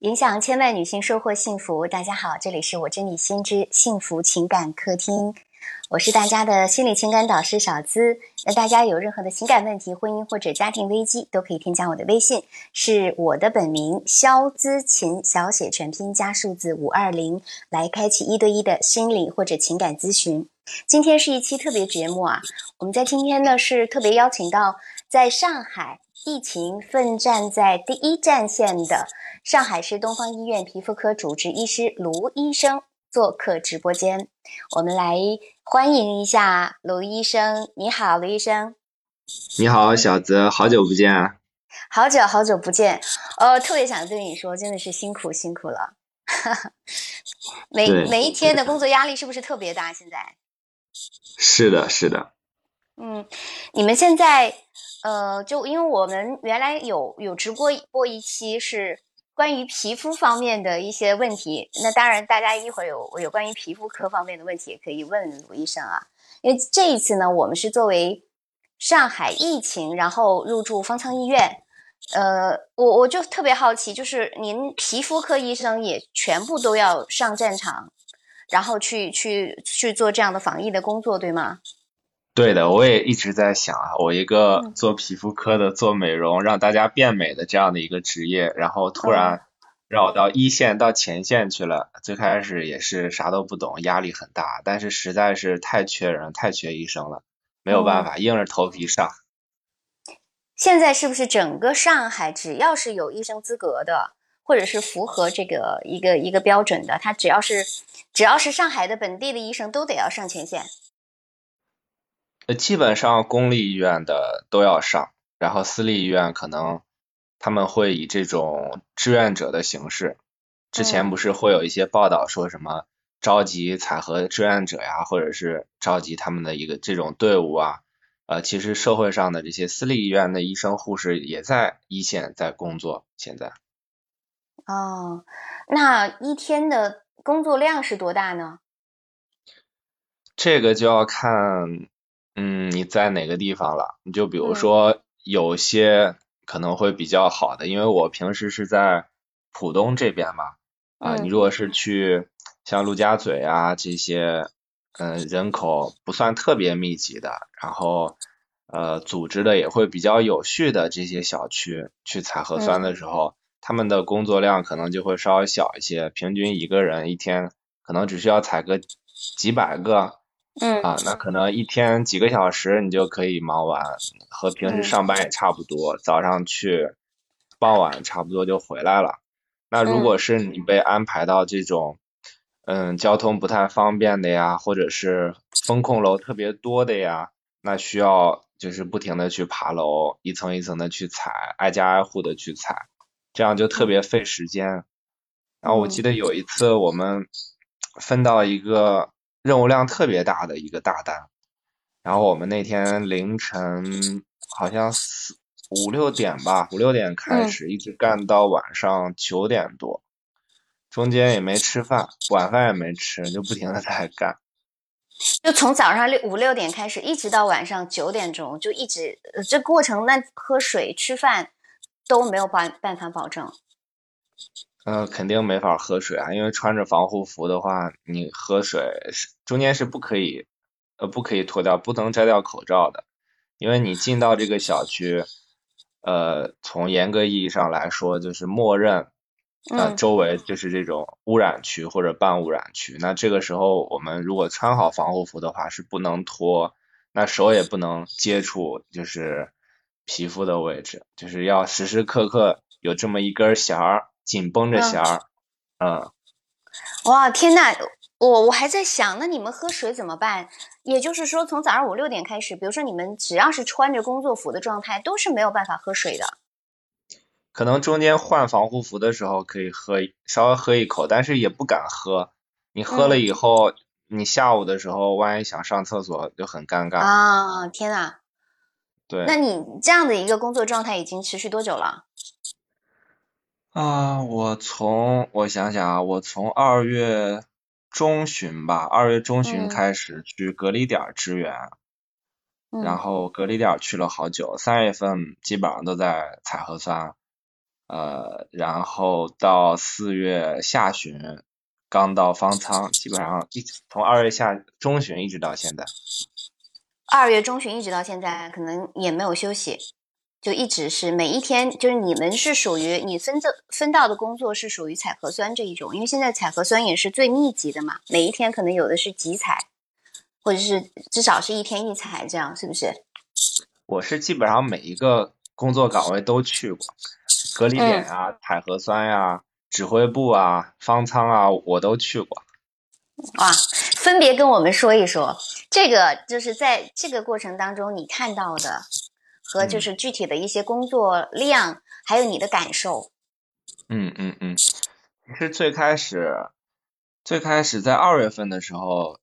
影响千万女性收获幸福。大家好，这里是我真理心知幸福情感客厅，我是大家的心理情感导师小资。那大家有任何的情感问题、婚姻或者家庭危机，都可以添加我的微信，是我的本名肖姿琴，小写全拼加数字五二零，来开启一对一的心理或者情感咨询。今天是一期特别节目啊，我们在今天呢是特别邀请到在上海疫情奋战在第一战线的。上海市东方医院皮肤科主治医师卢医生做客直播间，我们来欢迎一下卢医生。你好，卢医生。你好，小泽，好久不见啊！好久好久不见，呃，特别想对你说，真的是辛苦辛苦了。每每一天的工作压力是不是特别大？现在？是的，是的。嗯，你们现在呃，就因为我们原来有有直播播一期是。关于皮肤方面的一些问题，那当然，大家一会儿有有关于皮肤科方面的问题也可以问卢医生啊。因为这一次呢，我们是作为上海疫情，然后入住方舱医院，呃，我我就特别好奇，就是您皮肤科医生也全部都要上战场，然后去去去做这样的防疫的工作，对吗？对的，我也一直在想啊，我一个做皮肤科的，做美容让大家变美的这样的一个职业，然后突然让我到一线到前线去了。最开始也是啥都不懂，压力很大，但是实在是太缺人，太缺医生了，没有办法，硬着头皮上。现在是不是整个上海只要是有医生资格的，或者是符合这个一个一个标准的，他只要是只要是上海的本地的医生，都得要上前线？呃，基本上公立医院的都要上，然后私立医院可能他们会以这种志愿者的形式。之前不是会有一些报道说什么召集采核志愿者呀，或者是召集他们的一个这种队伍啊？呃，其实社会上的这些私立医院的医生护士也在一线在工作。现在哦，那一天的工作量是多大呢？这个就要看。嗯，你在哪个地方了？你就比如说有些可能会比较好的，因为我平时是在浦东这边嘛，啊，你如果是去像陆家嘴啊这些，嗯，人口不算特别密集的，然后呃，组织的也会比较有序的这些小区去采核酸的时候，他们的工作量可能就会稍微小一些，平均一个人一天可能只需要采个几百个。嗯啊，那可能一天几个小时你就可以忙完，和平时上班也差不多，早上去，傍晚差不多就回来了。那如果是你被安排到这种，嗯，交通不太方便的呀，或者是风控楼特别多的呀，那需要就是不停的去爬楼，一层一层的去踩，挨家挨户的去踩，这样就特别费时间。然后我记得有一次我们分到一个。任务量特别大的一个大单，然后我们那天凌晨好像四五六点吧，五六点开始，一直干到晚上九点多，中间也没吃饭，晚饭也没吃，就不停的在干。就从早上六五六点开始，一直到晚上九点钟，就一直这过程，那喝水、吃饭都没有办办法保证。嗯，肯定没法喝水啊，因为穿着防护服的话，你喝水是中间是不可以，呃，不可以脱掉，不能摘掉口罩的，因为你进到这个小区，呃，从严格意义上来说，就是默认，呃，周围就是这种污染区或者半污染区。那这个时候，我们如果穿好防护服的话，是不能脱，那手也不能接触，就是皮肤的位置，就是要时时刻刻有这么一根弦儿。紧绷着弦儿，嗯，哇，天呐，我我还在想，那你们喝水怎么办？也就是说，从早上五六点开始，比如说你们只要是穿着工作服的状态，都是没有办法喝水的。可能中间换防护服的时候可以喝，稍微喝一口，但是也不敢喝。你喝了以后，你下午的时候万一想上厕所就很尴尬啊！天呐，对，那你这样的一个工作状态已经持续多久了？啊，我从我想想啊，我从二月中旬吧，二月中旬开始去隔离点支援，然后隔离点去了好久，三月份基本上都在采核酸，呃，然后到四月下旬刚到方舱，基本上一从二月下中旬一直到现在。二月中旬一直到现在，可能也没有休息，就一直是每一天，就是你们是属于你分的分到的工作是属于采核酸这一种，因为现在采核酸也是最密集的嘛，每一天可能有的是集采，或者是至少是一天一采，这样是不是？我是基本上每一个工作岗位都去过，隔离点啊、采核酸呀、指挥部啊、方舱啊，我都去过。哇，分别跟我们说一说，这个就是在这个过程当中你看到的，和就是具体的一些工作量，还有你的感受。嗯嗯嗯，其实最开始，最开始在二月份的时候，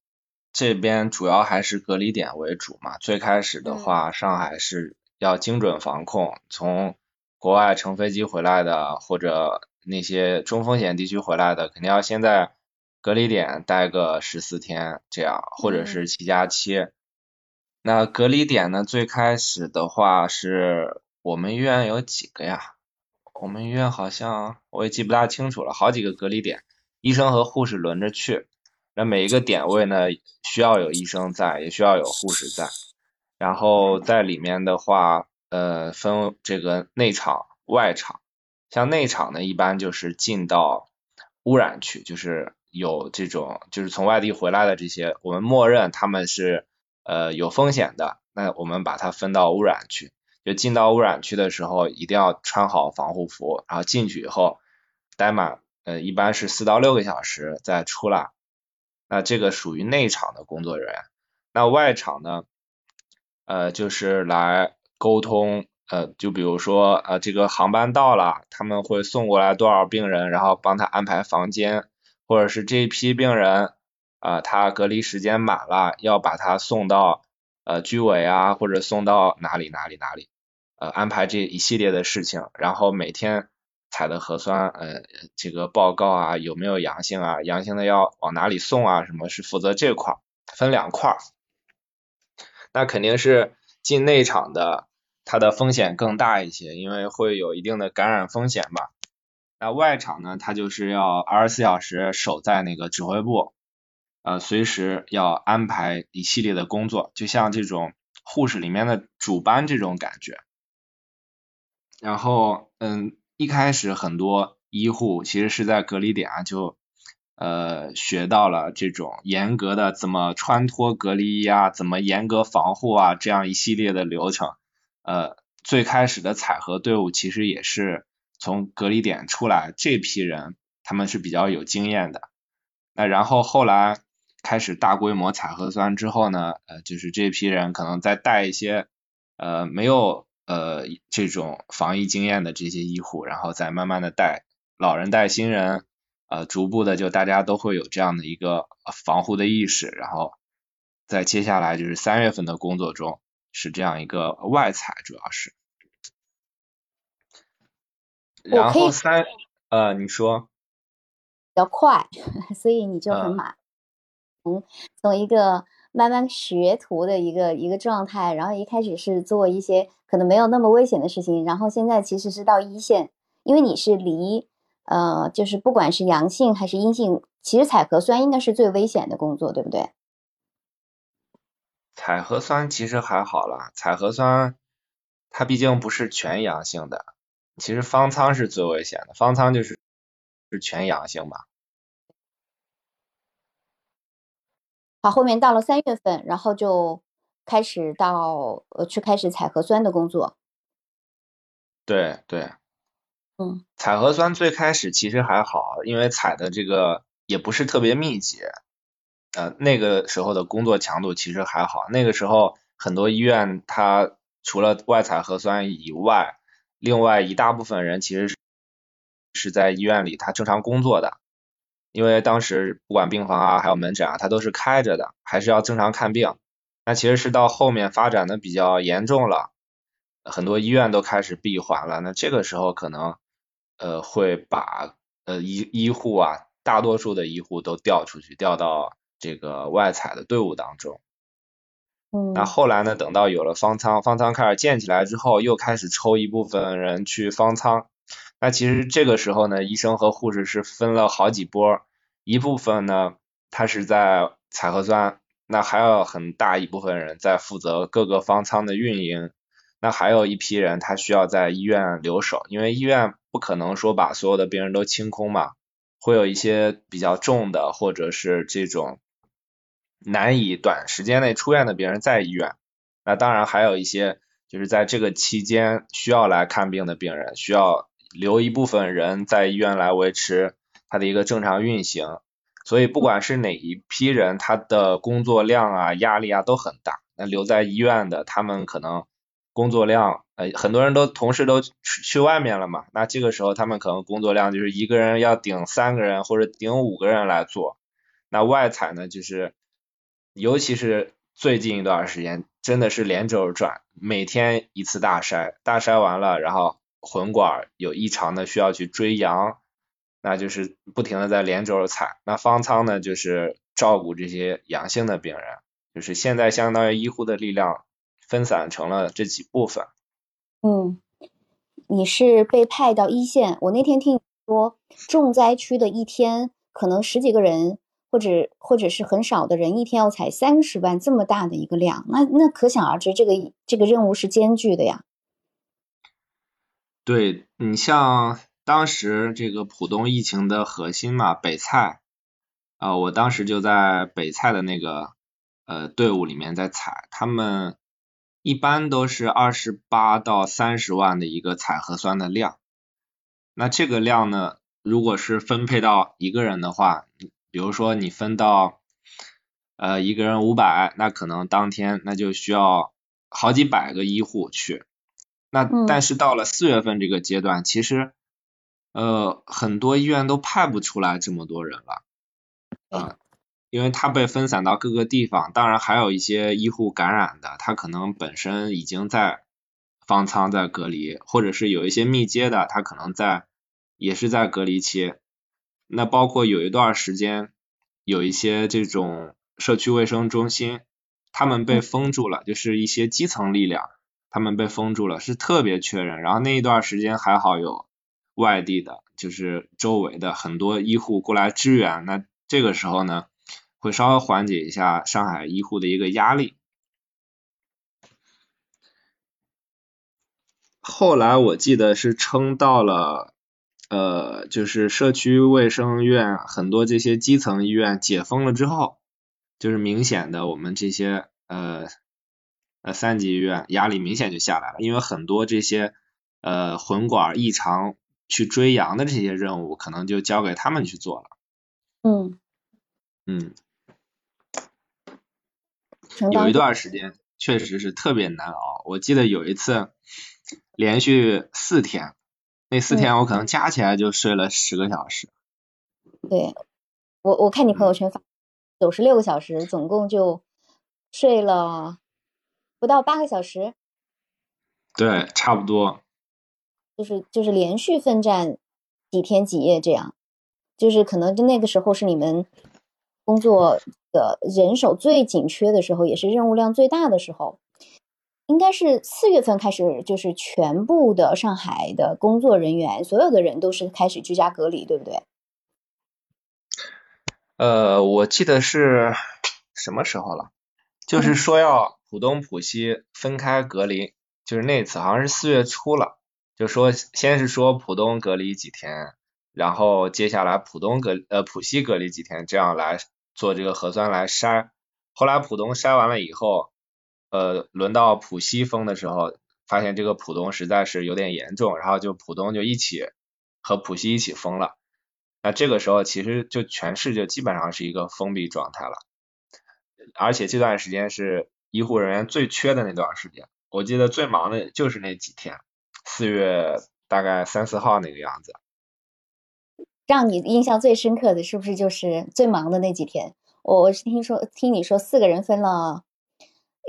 这边主要还是隔离点为主嘛。最开始的话，上海是要精准防控，从国外乘飞机回来的，或者那些中风险地区回来的，肯定要先在。隔离点待个十四天这样，或者是七加七。那隔离点呢？最开始的话是我们医院有几个呀？我们医院好像我也记不大清楚了，好几个隔离点，医生和护士轮着去。那每一个点位呢，需要有医生在，也需要有护士在。然后在里面的话，呃，分这个内场、外场。像内场呢，一般就是进到污染区，就是。有这种就是从外地回来的这些，我们默认他们是呃有风险的，那我们把它分到污染区。就进到污染区的时候，一定要穿好防护服，然后进去以后待满呃一般是四到六个小时再出来。那这个属于内场的工作人员。那外场呢，呃就是来沟通，呃就比如说呃这个航班到了，他们会送过来多少病人，然后帮他安排房间。或者是这一批病人，啊，他隔离时间满了，要把他送到呃居委啊，或者送到哪里哪里哪里，呃，安排这一系列的事情，然后每天采的核酸，呃，这个报告啊，有没有阳性啊，阳性的要往哪里送啊，什么是负责这块儿，分两块儿，那肯定是进内场的，它的风险更大一些，因为会有一定的感染风险吧。那外场呢，他就是要二十四小时守在那个指挥部，呃，随时要安排一系列的工作，就像这种护士里面的主班这种感觉。然后，嗯，一开始很多医护其实是在隔离点啊，就呃学到了这种严格的怎么穿脱隔离衣啊，怎么严格防护啊，这样一系列的流程。呃，最开始的采核队伍其实也是。从隔离点出来这批人，他们是比较有经验的。那然后后来开始大规模采核酸之后呢，呃，就是这批人可能再带一些呃没有呃这种防疫经验的这些医护，然后再慢慢的带老人带新人，呃，逐步的就大家都会有这样的一个防护的意识，然后在接下来就是三月份的工作中是这样一个外采，主要是。然后三呃，你说比较快，所以你就很满。从从一个慢慢学徒的一个一个状态，然后一开始是做一些可能没有那么危险的事情，然后现在其实是到一线，因为你是离呃，就是不管是阳性还是阴性，其实采核酸应该是最危险的工作，对不对？采核酸其实还好了，采核酸它毕竟不是全阳性的。其实方舱是最危险的，方舱就是是全阳性嘛。好，后面到了三月份，然后就开始到呃去开始采核酸的工作。对对，嗯，采核酸最开始其实还好，因为采的这个也不是特别密集，呃那个时候的工作强度其实还好，那个时候很多医院它除了外采核酸以外。另外一大部分人其实是是在医院里，他正常工作的，因为当时不管病房啊，还有门诊啊，它都是开着的，还是要正常看病。那其实是到后面发展的比较严重了，很多医院都开始闭环了。那这个时候可能呃会把呃医医护啊，大多数的医护都调出去，调到这个外采的队伍当中。嗯那后来呢？等到有了方舱，方舱开始建起来之后，又开始抽一部分人去方舱。那其实这个时候呢，医生和护士是分了好几波，一部分呢，他是在采核酸，那还有很大一部分人在负责各个方舱的运营，那还有一批人他需要在医院留守，因为医院不可能说把所有的病人都清空嘛，会有一些比较重的或者是这种难以短时间内出院的病人在医院，那当然还有一些就是在这个期间需要来看病的病人需要。留一部分人在医院来维持它的一个正常运行，所以不管是哪一批人，他的工作量啊、压力啊都很大。那留在医院的，他们可能工作量，呃，很多人都同事都去外面了嘛，那这个时候他们可能工作量就是一个人要顶三个人或者顶五个人来做。那外采呢，就是尤其是最近一段时间，真的是连轴转，每天一次大筛，大筛完了，然后。混管有异常的需要去追阳，那就是不停的在连轴踩。那方舱呢，就是照顾这些阳性的病人，就是现在相当于医护的力量分散成了这几部分。嗯，你是被派到一线，我那天听你说重灾区的一天可能十几个人，或者或者是很少的人，一天要采三十万这么大的一个量，那那可想而知，这个这个任务是艰巨的呀。对你像当时这个浦东疫情的核心嘛，北蔡，啊，我当时就在北蔡的那个呃队伍里面在采，他们一般都是二十八到三十万的一个采核酸的量，那这个量呢，如果是分配到一个人的话，比如说你分到呃一个人五百，那可能当天那就需要好几百个医护去。那但是到了四月份这个阶段，其实呃很多医院都派不出来这么多人了，嗯，因为他被分散到各个地方，当然还有一些医护感染的，他可能本身已经在方舱在隔离，或者是有一些密接的，他可能在也是在隔离期。那包括有一段时间，有一些这种社区卫生中心，他们被封住了，就是一些基层力量。他们被封住了，是特别缺人。然后那一段时间还好有外地的，就是周围的很多医护过来支援。那这个时候呢，会稍微缓解一下上海医护的一个压力。后来我记得是撑到了，呃，就是社区卫生院很多这些基层医院解封了之后，就是明显的我们这些呃。呃，三级医院压力明显就下来了，因为很多这些呃混管异常去追阳的这些任务，可能就交给他们去做了。嗯嗯，有一段时间确实是特别难熬，我记得有一次连续四天，那四天我可能加起来就睡了十个小时。对，我我看你朋友圈发九十六个小时，总共就睡了。不到八个小时，对，差不多，就是就是连续奋战几天几夜这样，就是可能就那个时候是你们工作的人手最紧缺的时候，也是任务量最大的时候。应该是四月份开始，就是全部的上海的工作人员，所有的人都是开始居家隔离，对不对？呃，我记得是什么时候了？就是说要。浦东、浦西分开隔离，就是那次好像是四月初了，就说先是说浦东隔离几天，然后接下来浦东隔呃浦西隔离几天，这样来做这个核酸来筛。后来浦东筛完了以后，呃轮到浦西封的时候，发现这个浦东实在是有点严重，然后就浦东就一起和浦西一起封了。那这个时候其实就全市就基本上是一个封闭状态了，而且这段时间是。医护人员最缺的那段时间，我记得最忙的就是那几天，四月大概三四号那个样子。让你印象最深刻的是不是就是最忙的那几天？我我是听说听你说四个人分了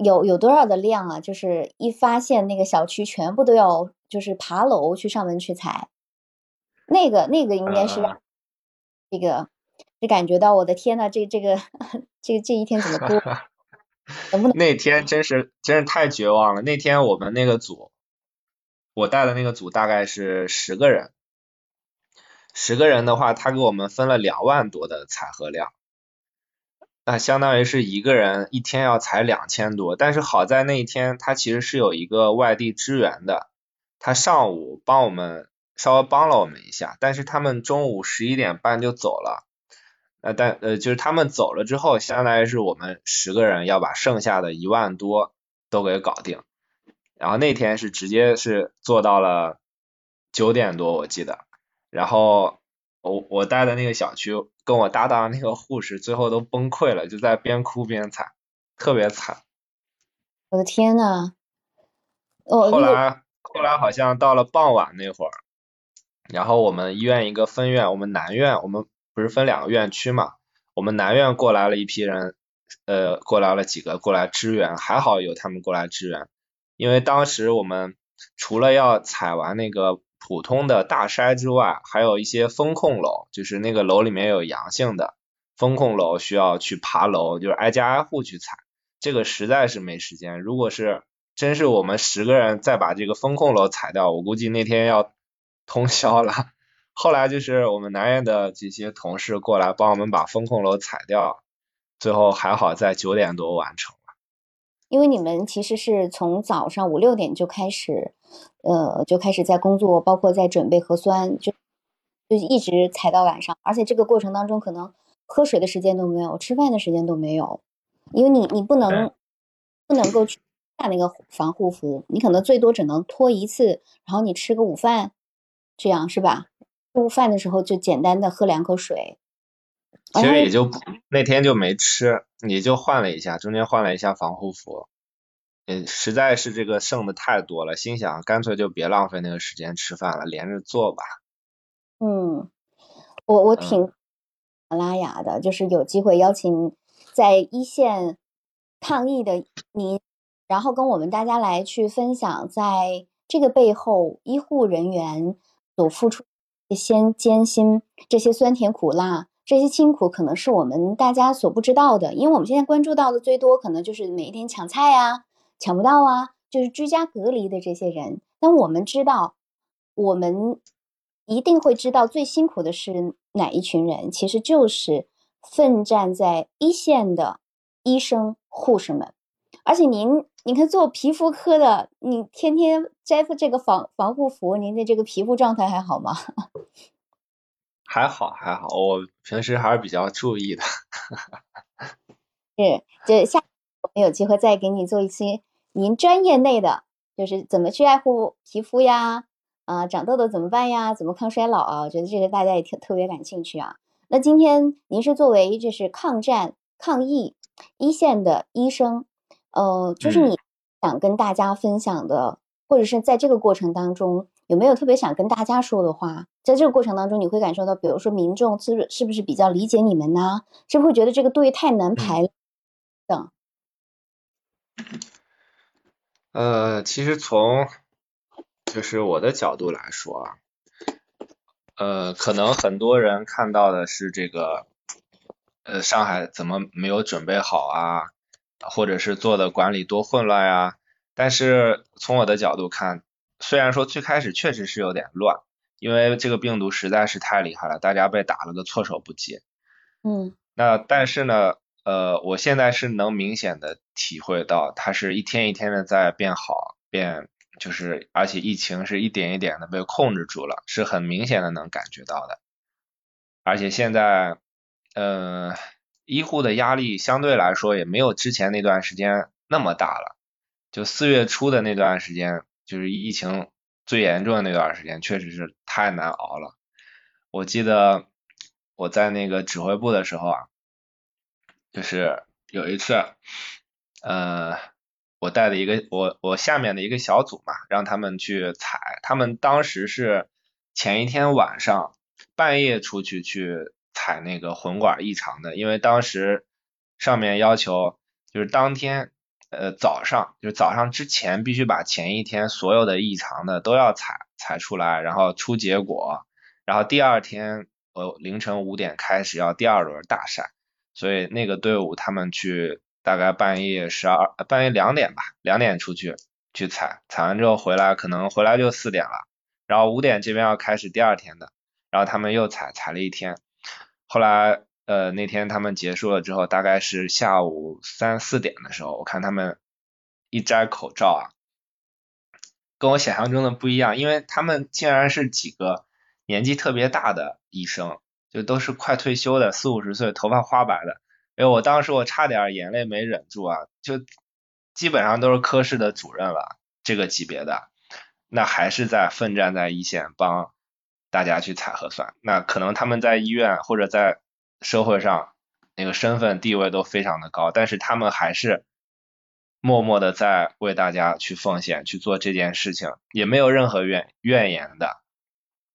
有有多少的量啊？就是一发现那个小区全部都要就是爬楼去上门去采，那个那个应该是这个就感觉到我的天呐，这这个 这这一天怎么过？那天真是真是太绝望了。那天我们那个组，我带的那个组大概是十个人，十个人的话，他给我们分了两万多的采荷量，那相当于是一个人一天要采两千多。但是好在那一天他其实是有一个外地支援的，他上午帮我们稍微帮了我们一下，但是他们中午十一点半就走了。呃，但呃就是他们走了之后，相当于是我们十个人要把剩下的一万多都给搞定。然后那天是直接是做到了九点多，我记得。然后我我待的那个小区，跟我搭档那个护士，最后都崩溃了，就在边哭边惨，特别惨。我的天呐！哦，后来后来好像到了傍晚那会儿，然后我们医院一个分院，我们南院，我们不是分两个院区嘛，我们南院过来了一批人，呃，过来了几个过来支援，还好有他们过来支援，因为当时我们除了要采完那个。普通的大筛之外，还有一些风控楼，就是那个楼里面有阳性的风控楼，需要去爬楼，就是挨家挨户去采，这个实在是没时间。如果是真是我们十个人再把这个风控楼采掉，我估计那天要通宵了。后来就是我们南院的这些同事过来帮我们把风控楼踩掉，最后还好在九点多完成了。因为你们其实是从早上五六点就开始，呃，就开始在工作，包括在准备核酸，就就一直踩到晚上，而且这个过程当中可能喝水的时间都没有，吃饭的时间都没有，因为你你不能不能够去下那个防护服，你可能最多只能脱一次，然后你吃个午饭，这样是吧？吃午饭的时候就简单的喝两口水。其实也就那天就没吃，也就换了一下，中间换了一下防护服，嗯，实在是这个剩的太多了，心想干脆就别浪费那个时间吃饭了，连着做吧。嗯，我我挺 拉雅的，就是有机会邀请在一线抗疫的您，然后跟我们大家来去分享，在这个背后医护人员所付出先艰辛，这些酸甜苦辣。这些辛苦可能是我们大家所不知道的，因为我们现在关注到的最多可能就是每一天抢菜呀，抢不到啊，就是居家隔离的这些人。但我们知道，我们一定会知道最辛苦的是哪一群人，其实就是奋战在一线的医生、护士们。而且您，你看做皮肤科的，你天天摘这个防防护服，您的这个皮肤状态还好吗？还好还好，我平时还是比较注意的。是，就下我们有机会再给你做一期您专业内的，就是怎么去爱护皮肤呀，啊，长痘痘怎么办呀，怎么抗衰老啊？我觉得这个大家也特特别感兴趣啊。那今天您是作为就是抗战抗疫一线的医生，呃，就是你想跟大家分享的，或者是在这个过程当中。有没有特别想跟大家说的话？在这个过程当中，你会感受到，比如说民众是是不是比较理解你们呢？是不是会觉得这个队太难排等？呃，其实从就是我的角度来说啊，呃，可能很多人看到的是这个，呃，上海怎么没有准备好啊，或者是做的管理多混乱呀？但是从我的角度看。虽然说最开始确实是有点乱，因为这个病毒实在是太厉害了，大家被打了个措手不及。嗯。那但是呢，呃，我现在是能明显的体会到，它是一天一天的在变好，变就是，而且疫情是一点一点的被控制住了，是很明显的能感觉到的。而且现在，呃，医护的压力相对来说也没有之前那段时间那么大了，就四月初的那段时间。就是疫情最严重的那段时间，确实是太难熬了。我记得我在那个指挥部的时候啊，就是有一次，呃，我带的一个我我下面的一个小组嘛，让他们去采。他们当时是前一天晚上半夜出去去采那个混管异常的，因为当时上面要求就是当天。呃，早上就是早上之前必须把前一天所有的异常的都要采采出来，然后出结果，然后第二天呃凌晨五点开始要第二轮大赛，所以那个队伍他们去大概半夜十二半夜两点吧，两点出去去采，采完之后回来可能回来就四点了，然后五点这边要开始第二天的，然后他们又采采了一天，后来呃那天他们结束了之后，大概是下午三四点的时候，我看他们一摘口罩啊，跟我想象中的不一样，因为他们竟然是几个年纪特别大的医生，就都是快退休的四五十岁，头发花白的。哎，我当时我差点眼泪没忍住啊，就基本上都是科室的主任了，这个级别的，那还是在奋战在一线帮大家去采核酸。那可能他们在医院或者在社会上那个身份地位都非常的高，但是他们还是默默的在为大家去奉献去做这件事情，也没有任何怨怨言的。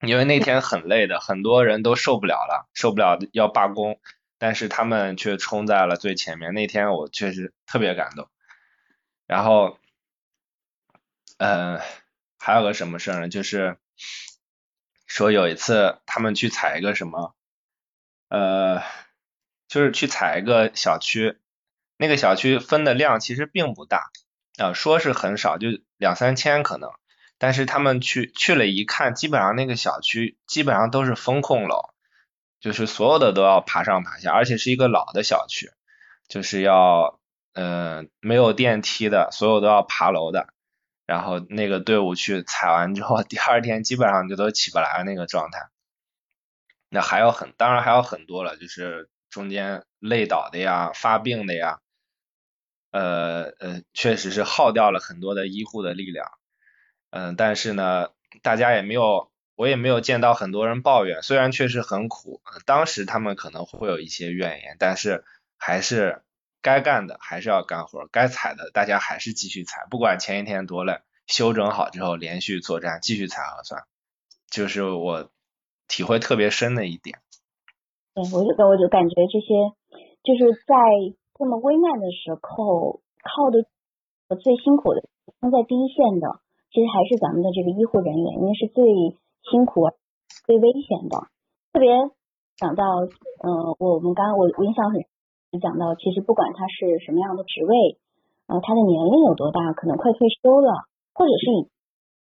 因为那天很累的，很多人都受不了了，受不了要罢工。但是他们却冲在了最前面，那天我确实特别感动。然后，呃，还有个什么事呢？就是说有一次他们去采一个什么，呃，就是去采一个小区，那个小区分的量其实并不大啊，说是很少，就两三千可能。但是他们去去了一看，基本上那个小区基本上都是风控楼。就是所有的都要爬上爬下，而且是一个老的小区，就是要嗯没有电梯的，所有都要爬楼的。然后那个队伍去采完之后，第二天基本上就都起不来那个状态。那还有很，当然还有很多了，就是中间累倒的呀、发病的呀，呃呃，确实是耗掉了很多的医护的力量。嗯，但是呢，大家也没有。我也没有见到很多人抱怨，虽然确实很苦，当时他们可能会有一些怨言，但是还是该干的还是要干活，该采的大家还是继续采，不管前一天多累，休整好之后连续作战，继续采核酸，就是我体会特别深的一点。对，我就我就感觉这些就是在这么危难的时候，靠的最辛苦的，冲在第一线的，其实还是咱们的这个医护人员，因为是最。辛苦、最危险的，特别想到，呃，我们刚刚我我印象很讲到，其实不管他是什么样的职位，呃，他的年龄有多大，可能快退休了，或者是你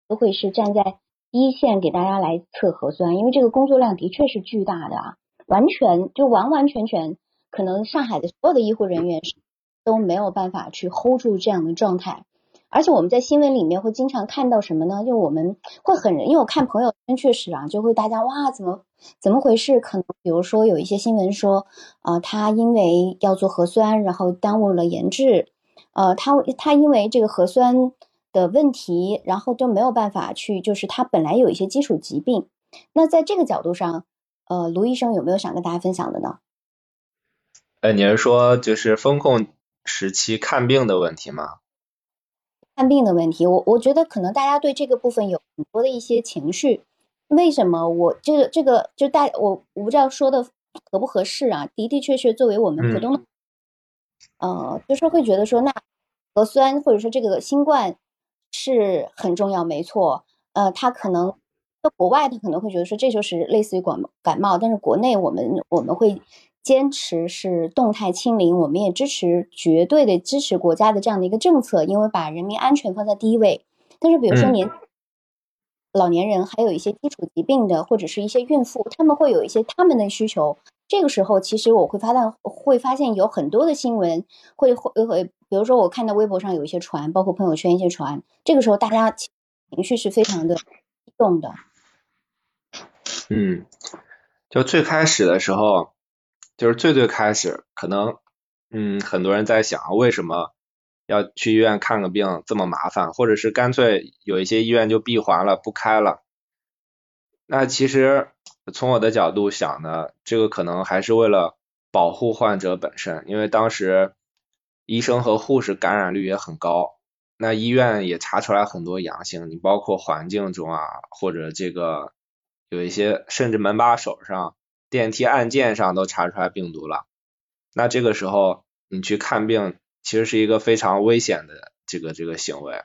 都会是站在一线给大家来测核酸，因为这个工作量的确是巨大的啊，完全就完完全全，可能上海的所有的医护人员都没有办法去 hold 住这样的状态。而且我们在新闻里面会经常看到什么呢？就我们会很，因为我看朋友圈确实啊，就会大家哇，怎么怎么回事？可能比如说有一些新闻说，啊，他因为要做核酸，然后耽误了研制，呃，他他因为这个核酸的问题，然后就没有办法去，就是他本来有一些基础疾病。那在这个角度上，呃，卢医生有没有想跟大家分享的呢？呃，你是说就是风控时期看病的问题吗？看病的问题，我我觉得可能大家对这个部分有很多的一些情绪。为什么我这个这个就大我我不知道说的合不合适啊？的的确确，作为我们普通的，呃，就是会觉得说，那核酸或者说这个新冠是很重要，没错。呃，他可能在国外他可能会觉得说这就是类似于感感冒，但是国内我们我们会。坚持是动态清零，我们也支持绝对的支持国家的这样的一个政策，因为把人民安全放在第一位。但是，比如说年老年人，还有一些基础疾病的，或者是一些孕妇，他们会有一些他们的需求。这个时候，其实我会发现，会发现有很多的新闻会会会，比如说我看到微博上有一些传，包括朋友圈一些传，这个时候大家情绪是非常的激动的。嗯，就最开始的时候。就是最最开始，可能嗯，很多人在想，为什么要去医院看个病这么麻烦，或者是干脆有一些医院就闭环了，不开了。那其实从我的角度想呢，这个可能还是为了保护患者本身，因为当时医生和护士感染率也很高，那医院也查出来很多阳性，你包括环境中啊，或者这个有一些甚至门把手上。电梯按键上都查出来病毒了，那这个时候你去看病，其实是一个非常危险的这个这个行为。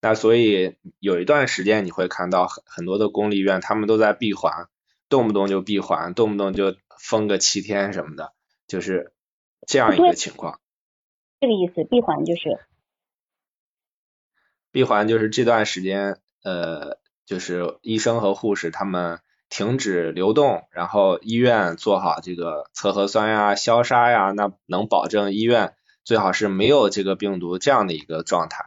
那所以有一段时间你会看到很很多的公立医院，他们都在闭环，动不动就闭环，动不动就封个七天什么的，就是这样一个情况。这个意思，闭环就是闭环就是这段时间，呃，就是医生和护士他们。停止流动，然后医院做好这个测核酸呀、消杀呀，那能保证医院最好是没有这个病毒这样的一个状态。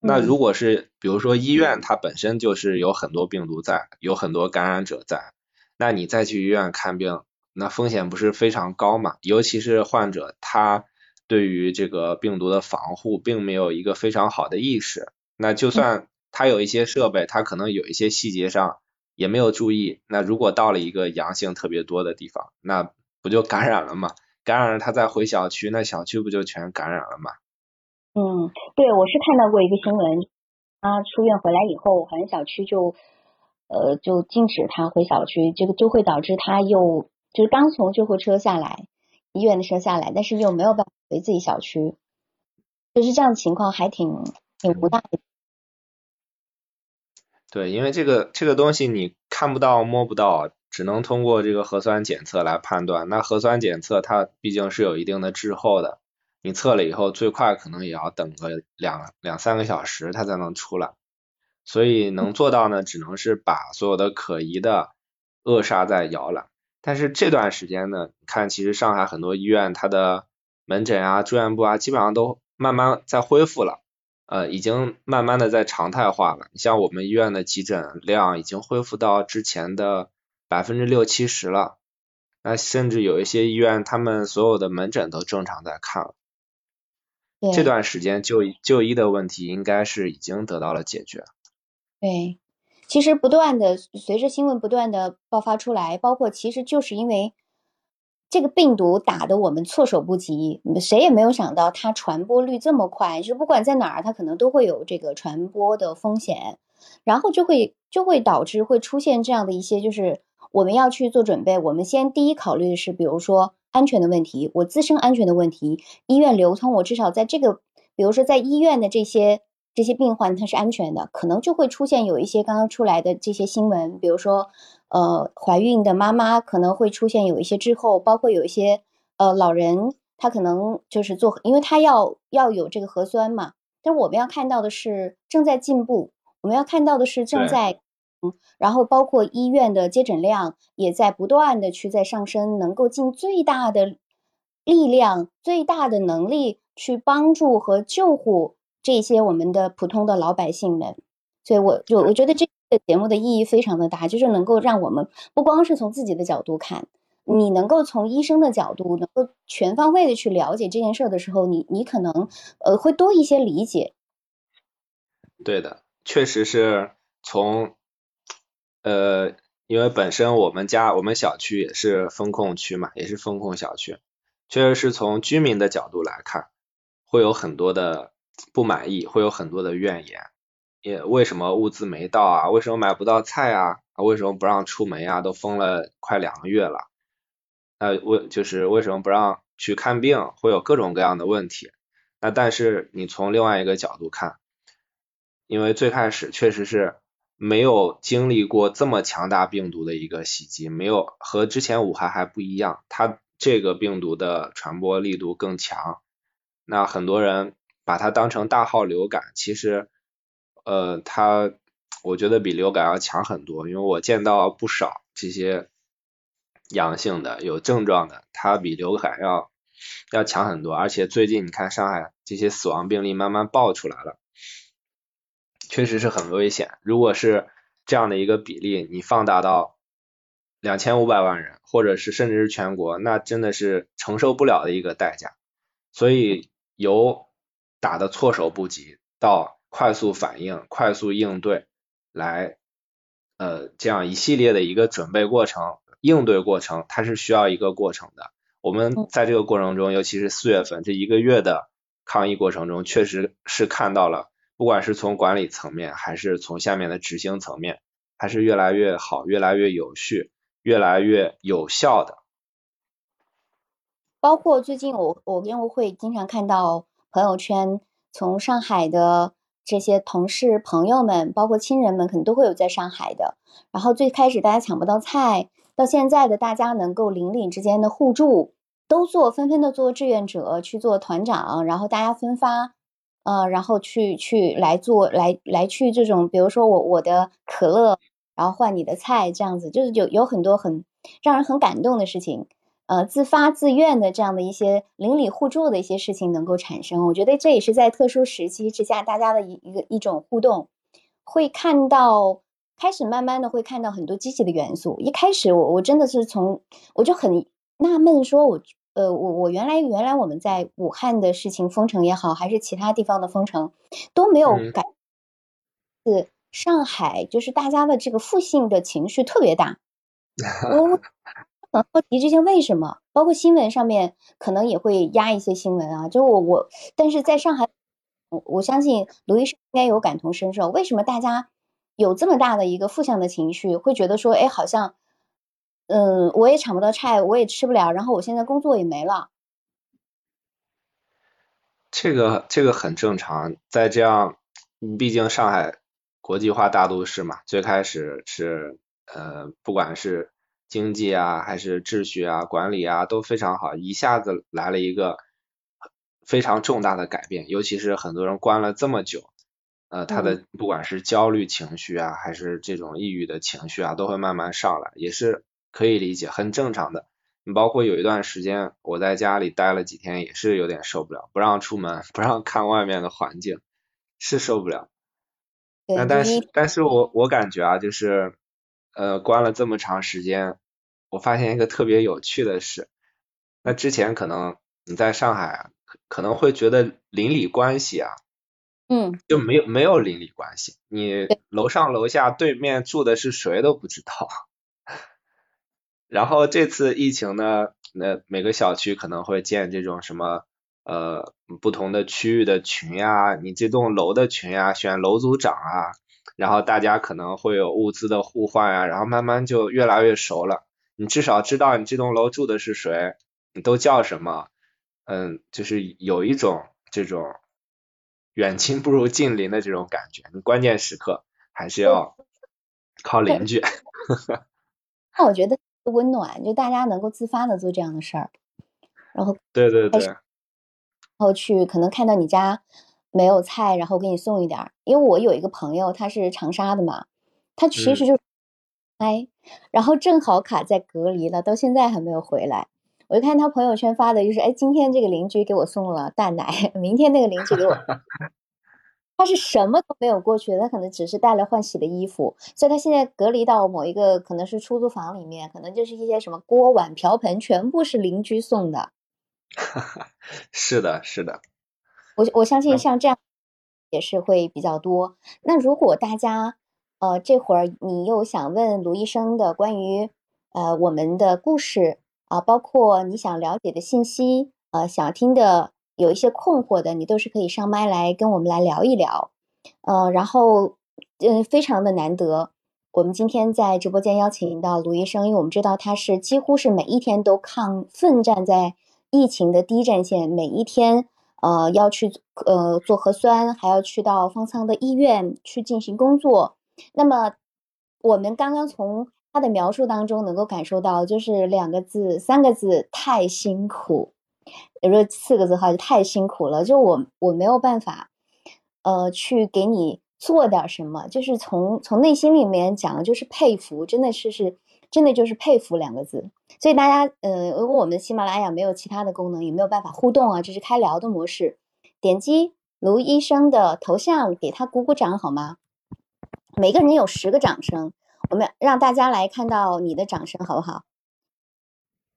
那如果是比如说医院它本身就是有很多病毒在，有很多感染者在，那你再去医院看病，那风险不是非常高嘛？尤其是患者他对于这个病毒的防护并没有一个非常好的意识，那就算他有一些设备，他可能有一些细节上也没有注意，那如果到了一个阳性特别多的地方，那不就感染了吗？感染了他再回小区，那小区不就全感染了吗？嗯，对，我是看到过一个新闻，他出院回来以后，好像小区就呃就禁止他回小区，这个就会导致他又就是刚从救护车下来，医院的车下来，但是又没有办法回自己小区，就是这样的情况还挺挺不大的。对，因为这个这个东西你看不到摸不到，只能通过这个核酸检测来判断。那核酸检测它毕竟是有一定的滞后的。你测了以后，最快可能也要等个两两三个小时，它才能出来。所以能做到呢，只能是把所有的可疑的扼杀在摇篮。但是这段时间呢，看其实上海很多医院，它的门诊啊、住院部啊，基本上都慢慢在恢复了，呃，已经慢慢的在常态化了。你像我们医院的急诊量已经恢复到之前的百分之六七十了，那甚至有一些医院，他们所有的门诊都正常在看了。这段时间就就医的问题应该是已经得到了解决。对，其实不断的随着新闻不断的爆发出来，包括其实就是因为这个病毒打得我们措手不及，谁也没有想到它传播率这么快，就不管在哪儿，它可能都会有这个传播的风险，然后就会就会导致会出现这样的一些，就是我们要去做准备，我们先第一考虑的是，比如说。安全的问题，我自身安全的问题，医院流通，我至少在这个，比如说在医院的这些这些病患，他是安全的，可能就会出现有一些刚刚出来的这些新闻，比如说，呃，怀孕的妈妈可能会出现有一些滞后，包括有一些呃老人，他可能就是做，因为他要要有这个核酸嘛，但是我们要看到的是正在进步，我们要看到的是正在。嗯，然后包括医院的接诊量也在不断的去在上升，能够尽最大的力量、最大的能力去帮助和救护这些我们的普通的老百姓们。所以，我就我觉得这个节目的意义非常的大，就是能够让我们不光是从自己的角度看，你能够从医生的角度，能够全方位的去了解这件事的时候，你你可能呃会多一些理解。对的，确实是从。呃，因为本身我们家我们小区也是风控区嘛，也是风控小区，确实是从居民的角度来看，会有很多的不满意，会有很多的怨言。也为什么物资没到啊？为什么买不到菜啊？为什么不让出门啊？都封了快两个月了，那为就是为什么不让去看病？会有各种各样的问题。那但是你从另外一个角度看，因为最开始确实是。没有经历过这么强大病毒的一个袭击，没有和之前武汉还不一样，它这个病毒的传播力度更强。那很多人把它当成大号流感，其实呃，它我觉得比流感要强很多，因为我见到不少这些阳性的有症状的，它比流感要要强很多。而且最近你看上海这些死亡病例慢慢爆出来了。确实是很危险。如果是这样的一个比例，你放大到两千五百万人，或者是甚至是全国，那真的是承受不了的一个代价。所以由打的措手不及到快速反应、快速应对，来呃这样一系列的一个准备过程、应对过程，它是需要一个过程的。我们在这个过程中，尤其是四月份这一个月的抗疫过程中，确实是看到了。不管是从管理层面，还是从下面的执行层面，还是越来越好、越来越有序、越来越有效的。包括最近我我因为会经常看到朋友圈，从上海的这些同事朋友们，包括亲人们，可能都会有在上海的。然后最开始大家抢不到菜，到现在的大家能够邻里之间的互助，都做纷纷的做志愿者去做团长，然后大家分发。呃，然后去去来做来来去这种，比如说我我的可乐，然后换你的菜，这样子就是有有很多很让人很感动的事情，呃，自发自愿的这样的一些邻里互助的一些事情能够产生。我觉得这也是在特殊时期之下大家的一一个一种互动，会看到开始慢慢的会看到很多积极的元素。一开始我我真的是从我就很纳闷，说我呃我我原来原来我们在武汉的事情封城也好，还是其他地方的封城都没有感是。上海就是大家的这个负性的情绪特别大，我很好奇这些为什么？包括新闻上面可能也会压一些新闻啊，就我我，但是在上海，我我相信卢医生应该有感同身受。为什么大家有这么大的一个负向的情绪，会觉得说，哎，好像，嗯，我也抢不到菜，我也吃不了，然后我现在工作也没了。这个这个很正常，在这样，毕竟上海。国际化大都市嘛，最开始是呃，不管是经济啊，还是秩序啊、管理啊，都非常好。一下子来了一个非常重大的改变，尤其是很多人关了这么久，呃，他的不管是焦虑情绪啊，还是这种抑郁的情绪啊，都会慢慢上来，也是可以理解，很正常的。你包括有一段时间我在家里待了几天，也是有点受不了，不让出门，不让看外面的环境，是受不了。那但是，但是我我感觉啊，就是呃，关了这么长时间，我发现一个特别有趣的事。那之前可能你在上海啊，可能会觉得邻里关系啊，嗯，就没有没有邻里关系，你楼上楼下对面住的是谁都不知道。然后这次疫情呢，那每个小区可能会建这种什么。呃，不同的区域的群呀，你这栋楼的群呀，选楼组长啊，然后大家可能会有物资的互换啊，然后慢慢就越来越熟了。你至少知道你这栋楼住的是谁，你都叫什么，嗯，就是有一种这种远亲不如近邻的这种感觉。你关键时刻还是要靠邻居。那我觉得温暖，就大家能够自发的做这样的事儿，然后对对对。然后去可能看到你家没有菜，然后给你送一点儿。因为我有一个朋友，他是长沙的嘛，他其实就哎，然后正好卡在隔离了，到现在还没有回来。我就看他朋友圈发的，就是哎，今天这个邻居给我送了蛋奶，明天那个邻居给我，他是什么都没有过去的，他可能只是带了换洗的衣服，所以他现在隔离到某一个可能是出租房里面，可能就是一些什么锅碗瓢盆全部是邻居送的。哈哈，是的，是的，我我相信像这样也是会比较多。那如果大家呃这会儿你又想问卢医生的关于呃我们的故事啊，包括你想了解的信息呃想听的有一些困惑的，你都是可以上麦来跟我们来聊一聊。呃，然后嗯非常的难得，我们今天在直播间邀请到卢医生，因为我们知道他是几乎是每一天都抗奋战在。疫情的第一战线，每一天，呃，要去呃做核酸，还要去到方舱的医院去进行工作。那么，我们刚刚从他的描述当中能够感受到，就是两个字、三个字，太辛苦。有时候四个字的话，就太辛苦了。就我我没有办法，呃，去给你做点什么，就是从从内心里面讲，就是佩服，真的是是。真的就是佩服两个字，所以大家，嗯，如果我们喜马拉雅没有其他的功能，也没有办法互动啊，这是开聊的模式。点击卢医生的头像，给他鼓鼓掌好吗？每个人有十个掌声，我们让大家来看到你的掌声，好不好？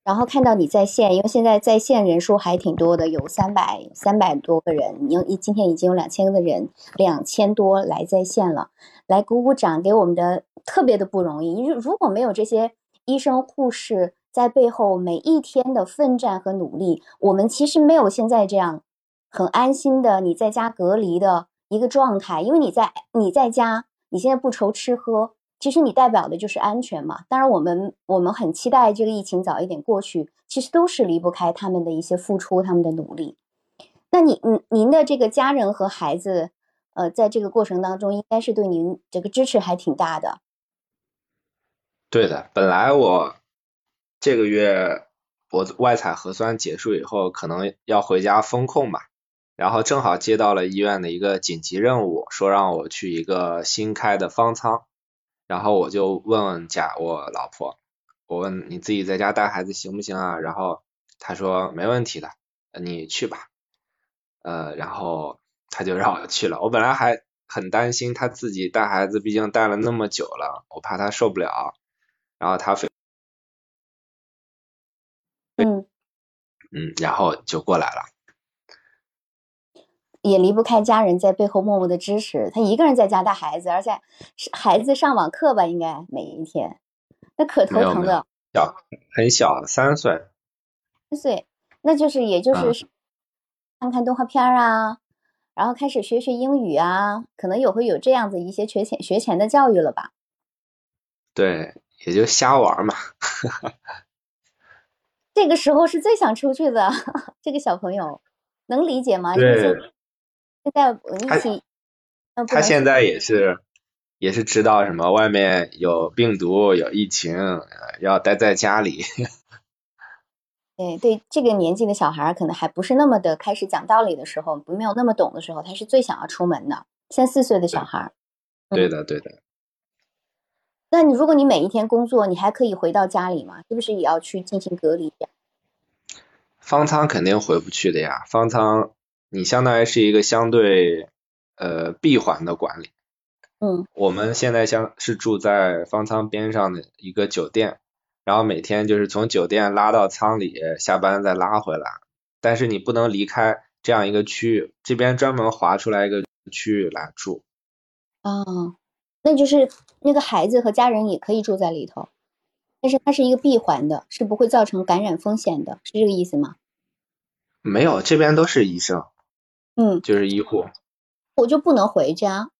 然后看到你在线，因为现在在线人数还挺多的，有三百三百多个人，你今天已经有两千个人，两千多来在线了，来鼓鼓掌，给我们的。特别的不容易，如如果没有这些医生护士在背后每一天的奋战和努力，我们其实没有现在这样很安心的你在家隔离的一个状态。因为你在你在家，你现在不愁吃喝，其实你代表的就是安全嘛。当然，我们我们很期待这个疫情早一点过去，其实都是离不开他们的一些付出，他们的努力。那你您您的这个家人和孩子，呃，在这个过程当中，应该是对您这个支持还挺大的。对的，本来我这个月我外采核酸结束以后，可能要回家封控嘛，然后正好接到了医院的一个紧急任务，说让我去一个新开的方舱，然后我就问问家我老婆，我问你自己在家带孩子行不行啊？然后她说没问题的，你去吧。呃，然后她就让我去了。我本来还很担心她自己带孩子，毕竟带了那么久了，我怕她受不了。然后她非嗯嗯，然后就过来了。也离不开家人在背后默默的支持。他一个人在家带孩子，而且孩子上网课吧，应该每一天，那可头疼的。小很小，三岁。三岁，那就是也就是看看动画片啊，然后开始学学英语啊，可能也会有这样子一些学前学前的教育了吧。对，也就瞎玩嘛。这个时候是最想出去的，这个小朋友能理解吗？对。现在一起，他现在也是也是知道什么外面有病毒有疫情，要待在家里。对对，这个年纪的小孩可能还不是那么的开始讲道理的时候，不没有那么懂的时候，他是最想要出门的。三四岁的小孩，对的对的。那你如果你每一天工作，你还可以回到家里吗？是不是也要去进行隔离？方舱肯定回不去的呀，方舱。你相当于是一个相对呃闭环的管理，嗯，我们现在相是住在方舱边上的一个酒店，然后每天就是从酒店拉到舱里，下班再拉回来，但是你不能离开这样一个区域，这边专门划出来一个区域来住。哦，那就是那个孩子和家人也可以住在里头，但是它是一个闭环的，是不会造成感染风险的，是这个意思吗？没有，这边都是医生。嗯，就是医护，我就不能回家。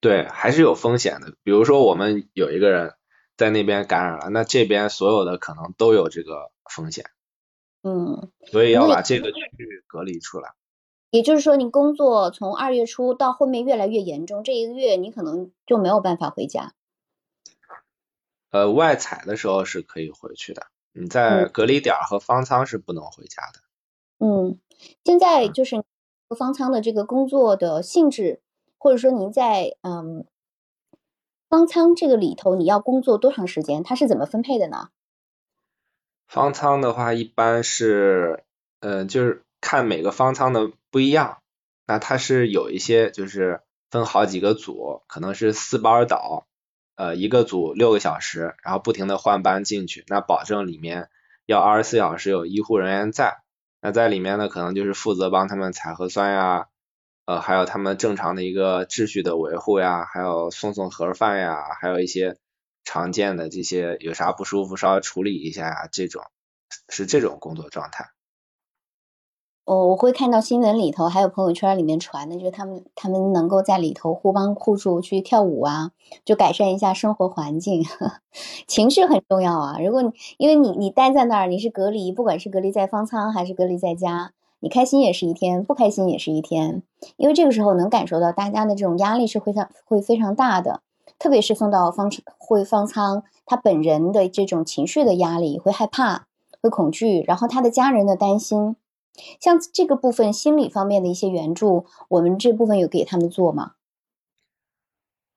对，还是有风险的。比如说，我们有一个人在那边感染了，那这边所有的可能都有这个风险。嗯，所以要把这个区域隔离出来。也就是说，你工作从二月初到后面越来越严重，这一个月你可能就没有办法回家。呃，外采的时候是可以回去的，你在隔离点和方舱是不能回家的。嗯，现在就是。方舱的这个工作的性质，或者说您在嗯方舱这个里头，你要工作多长时间？它是怎么分配的呢？方舱的话，一般是嗯，就是看每个方舱的不一样。那它是有一些就是分好几个组，可能是四班倒，呃，一个组六个小时，然后不停的换班进去，那保证里面要二十四小时有医护人员在。那在里面呢，可能就是负责帮他们采核酸呀，呃，还有他们正常的一个秩序的维护呀，还有送送盒饭呀，还有一些常见的这些有啥不舒服稍微处理一下呀，这种是这种工作状态。我我会看到新闻里头，还有朋友圈里面传的，就是他们他们能够在里头互帮互助去跳舞啊，就改善一下生活环境。情绪很重要啊，如果你因为你你待在那儿，你是隔离，不管是隔离在方舱还是隔离在家，你开心也是一天，不开心也是一天。因为这个时候能感受到大家的这种压力是非常会非常大的，特别是送到方会方舱，他本人的这种情绪的压力，会害怕，会恐惧，然后他的家人的担心。像这个部分心理方面的一些援助，我们这部分有给他们做吗？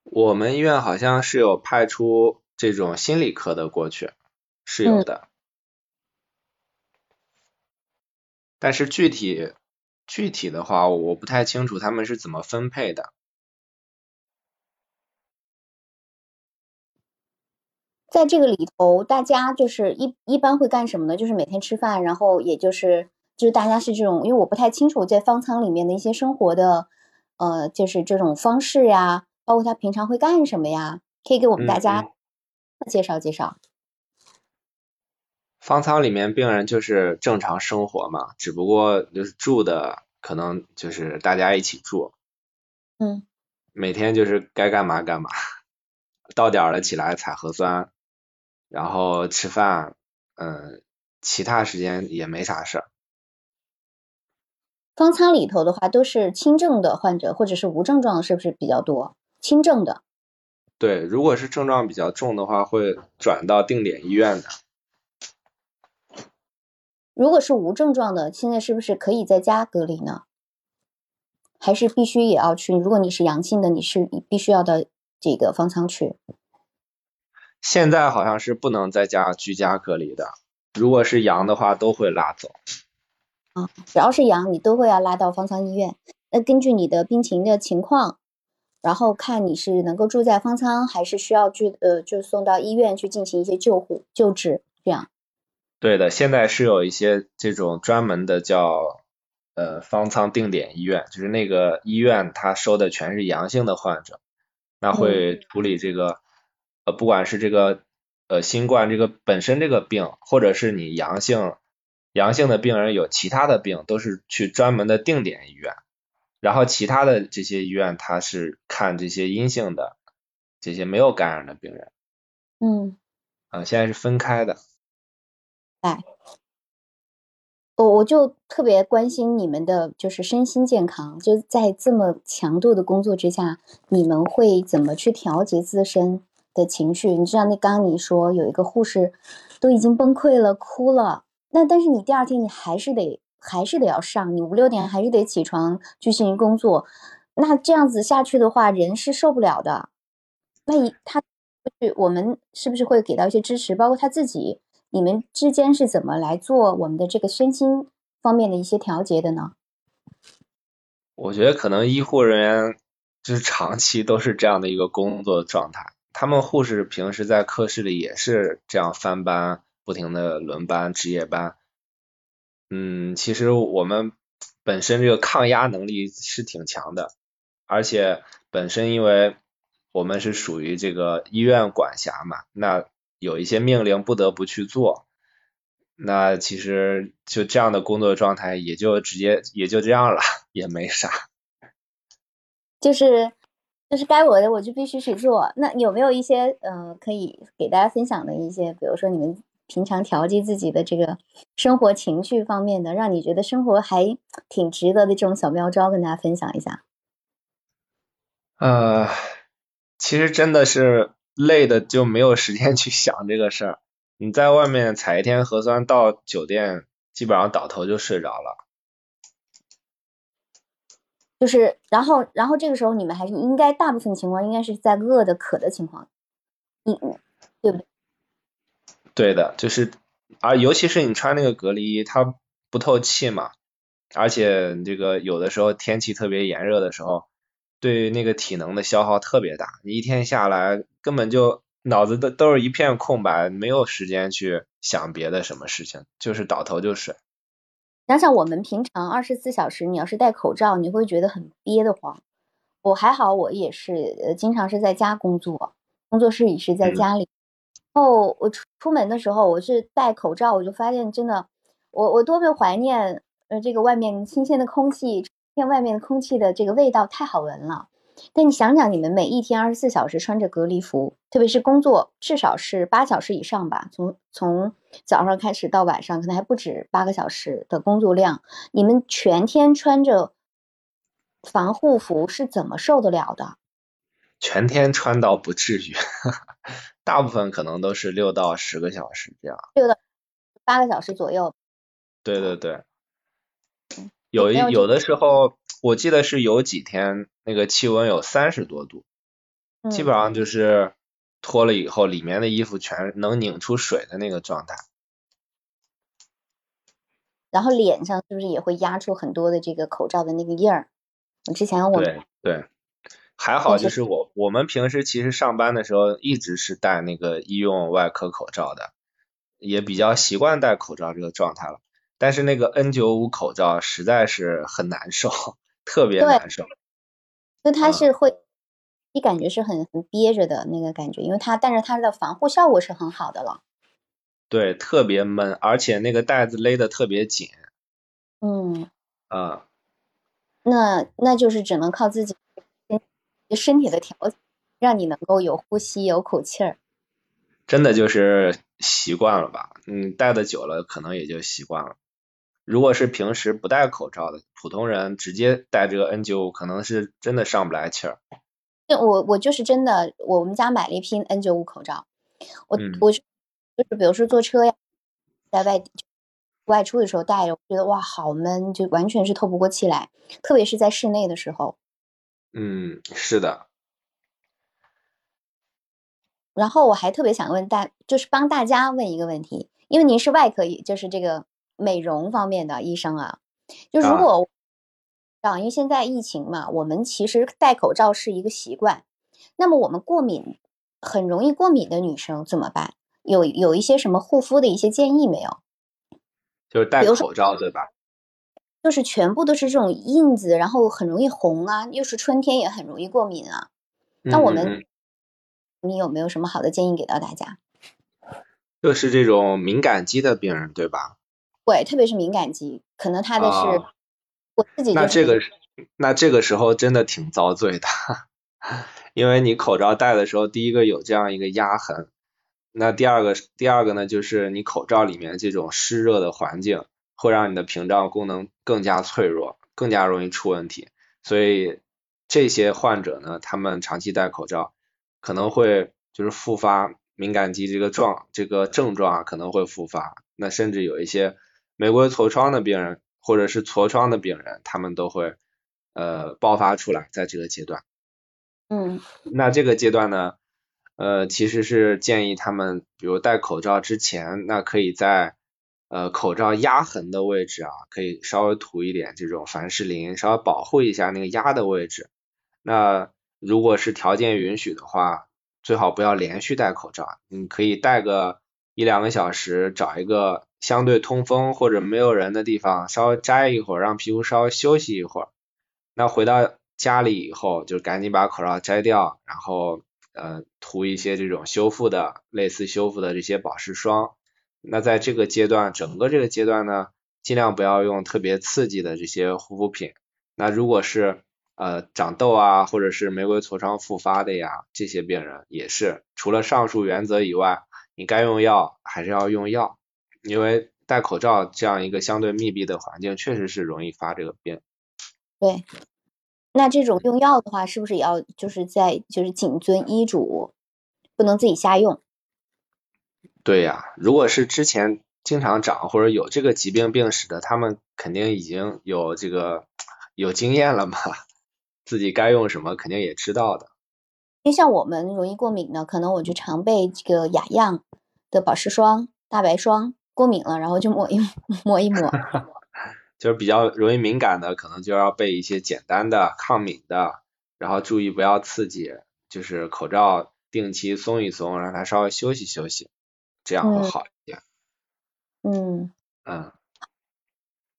我们医院好像是有派出这种心理科的过去，是有的。但是具体具体的话，我不太清楚他们是怎么分配的。在这个里头，大家就是一一般会干什么呢？就是每天吃饭，然后也就是。就是大家是这种，因为我不太清楚在方舱里面的一些生活的，呃，就是这种方式呀，包括他平常会干什么呀，可以给我们大家介绍介绍。方舱里面病人就是正常生活嘛，只不过就是住的可能就是大家一起住。嗯。每天就是该干嘛干嘛，到点了起来采核酸，然后吃饭，嗯，其他时间也没啥事儿。方舱里头的话，都是轻症的患者，或者是无症状，是不是比较多？轻症的。对，如果是症状比较重的话，会转到定点医院的。如果是无症状的，现在是不是可以在家隔离呢？还是必须也要去？如果你是阳性的，你是必须要到这个方舱去。现在好像是不能在家居家隔离的，如果是阳的话都会拉走。啊，只要是阳，你都会要拉到方舱医院。那根据你的病情的情况，然后看你是能够住在方舱，还是需要去呃，就送到医院去进行一些救护救治，这样。对的，现在是有一些这种专门的叫呃方舱定点医院，就是那个医院它收的全是阳性的患者，那会处理这个呃不管是这个呃新冠这个本身这个病，或者是你阳性。阳性的病人有其他的病，都是去专门的定点医院，然后其他的这些医院，他是看这些阴性的这些没有感染的病人。嗯，啊，现在是分开的。哎，我我就特别关心你们的就是身心健康，就在这么强度的工作之下，你们会怎么去调节自身的情绪？你知道那刚你说有一个护士都已经崩溃了，哭了。那但是你第二天你还是得还是得要上，你五六点还是得起床去进行工作，那这样子下去的话，人是受不了的。那一他我们是不是会给到一些支持？包括他自己，你们之间是怎么来做我们的这个身心方面的一些调节的呢？我觉得可能医护人员就是长期都是这样的一个工作状态，他们护士平时在科室里也是这样翻班。不停的轮班值夜班，嗯，其实我们本身这个抗压能力是挺强的，而且本身因为我们是属于这个医院管辖嘛，那有一些命令不得不去做，那其实就这样的工作状态也就直接也就这样了，也没啥。就是就是该我的我就必须去做。那有没有一些嗯可以给大家分享的一些，比如说你们。平常调剂自己的这个生活情绪方面的，让你觉得生活还挺值得的这种小妙招，跟大家分享一下。呃，其实真的是累的就没有时间 去想这个事儿。你在外面采一天核酸，到酒店基本上倒头就睡着了。就是，然后，然后这个时候你们还是应该大部分情况应该是在饿的渴的情况，嗯嗯，对不对？对的，就是，啊尤其是你穿那个隔离衣，它不透气嘛，而且这个有的时候天气特别炎热的时候，对那个体能的消耗特别大，你一天下来根本就脑子都都是一片空白，没有时间去想别的什么事情，就是倒头就睡。想想我们平常二十四小时，你要是戴口罩，你会觉得很憋得慌。我还好，我也是，呃，经常是在家工作，工作室也是在家里。后我出出门的时候，我是戴口罩，我就发现真的，我我多么怀念呃这个外面新鲜的空气，天外面的空气的这个味道太好闻了。但你想想，你们每一天二十四小时穿着隔离服，特别是工作至少是八小时以上吧，从从早上开始到晚上，可能还不止八个小时的工作量，你们全天穿着防护服是怎么受得了的？全天穿到不至于。大部分可能都是六到十个小时这样，六到八个小时左右。对对对，有一有的时候，我记得是有几天那个气温有三十多度，基本上就是脱了以后里面的衣服全能拧出水的那个状态。然后脸上是不是也会压出很多的这个口罩的那个印儿？之前我对对。还好，就是我我们平时其实上班的时候一直是戴那个医用外科口罩的，也比较习惯戴口罩这个状态了。但是那个 N95 口罩实在是很难受，特别难受。就它是会，你感觉是很很憋着的那个感觉，因为它但是它的防护效果是很好的了。对，特别闷，而且那个带子勒得特别紧。嗯。啊。那那就是只能靠自己。身体的调节，让你能够有呼吸、有口气儿。真的就是习惯了吧？嗯，戴的久了，可能也就习惯了。如果是平时不戴口罩的普通人，直接戴这个 N95，可能是真的上不来气儿。我我就是真的，我们家买了一批 N95 口罩。我我就是比如说坐车呀，在外外出的时候戴着，我觉得哇好闷，就完全是透不过气来，特别是在室内的时候。嗯，是的。然后我还特别想问大，就是帮大家问一个问题，因为您是外科医，就是这个美容方面的医生啊，就如果啊，因为现在疫情嘛，我们其实戴口罩是一个习惯，那么我们过敏很容易过敏的女生怎么办？有有一些什么护肤的一些建议没有？就是戴口罩对吧？就是全部都是这种印子，然后很容易红啊，又是春天也很容易过敏啊。那我们。你有没有什么好的建议给到大家？就是这种敏感肌的病人，对吧？对，特别是敏感肌，可能他的是我自己。那这个那这个时候真的挺遭罪的，因为你口罩戴的时候，第一个有这样一个压痕，那第二个第二个呢，就是你口罩里面这种湿热的环境，会让你的屏障功能更加脆弱，更加容易出问题。所以这些患者呢，他们长期戴口罩。可能会就是复发敏感肌这个状这个症状啊可能会复发，那甚至有一些玫瑰痤疮的病人或者是痤疮的病人，他们都会呃爆发出来在这个阶段。嗯，那这个阶段呢，呃其实是建议他们，比如戴口罩之前，那可以在呃口罩压痕的位置啊，可以稍微涂一点这种凡士林，稍微保护一下那个压的位置。那如果是条件允许的话，最好不要连续戴口罩，你可以戴个一两个小时，找一个相对通风或者没有人的地方，稍微摘一会儿，让皮肤稍微休息一会儿。那回到家里以后，就赶紧把口罩摘掉，然后呃涂一些这种修复的，类似修复的这些保湿霜。那在这个阶段，整个这个阶段呢，尽量不要用特别刺激的这些护肤品。那如果是呃，长痘啊，或者是玫瑰痤疮复发的呀，这些病人也是，除了上述原则以外，你该用药还是要用药，因为戴口罩这样一个相对密闭的环境，确实是容易发这个病。对，那这种用药的话，是不是也要就是在就是谨遵医嘱，不能自己瞎用？对呀，如果是之前经常长或者有这个疾病病史的，他们肯定已经有这个有经验了嘛。自己该用什么肯定也知道的，因为像我们容易过敏呢，可能我就常备这个雅漾的保湿霜、大白霜，过敏了然后就抹一抹 一抹。就是比较容易敏感的，可能就要备一些简单的抗敏的，然后注意不要刺激，就是口罩定期松一松，让它稍微休息休息，这样会好一点。嗯嗯，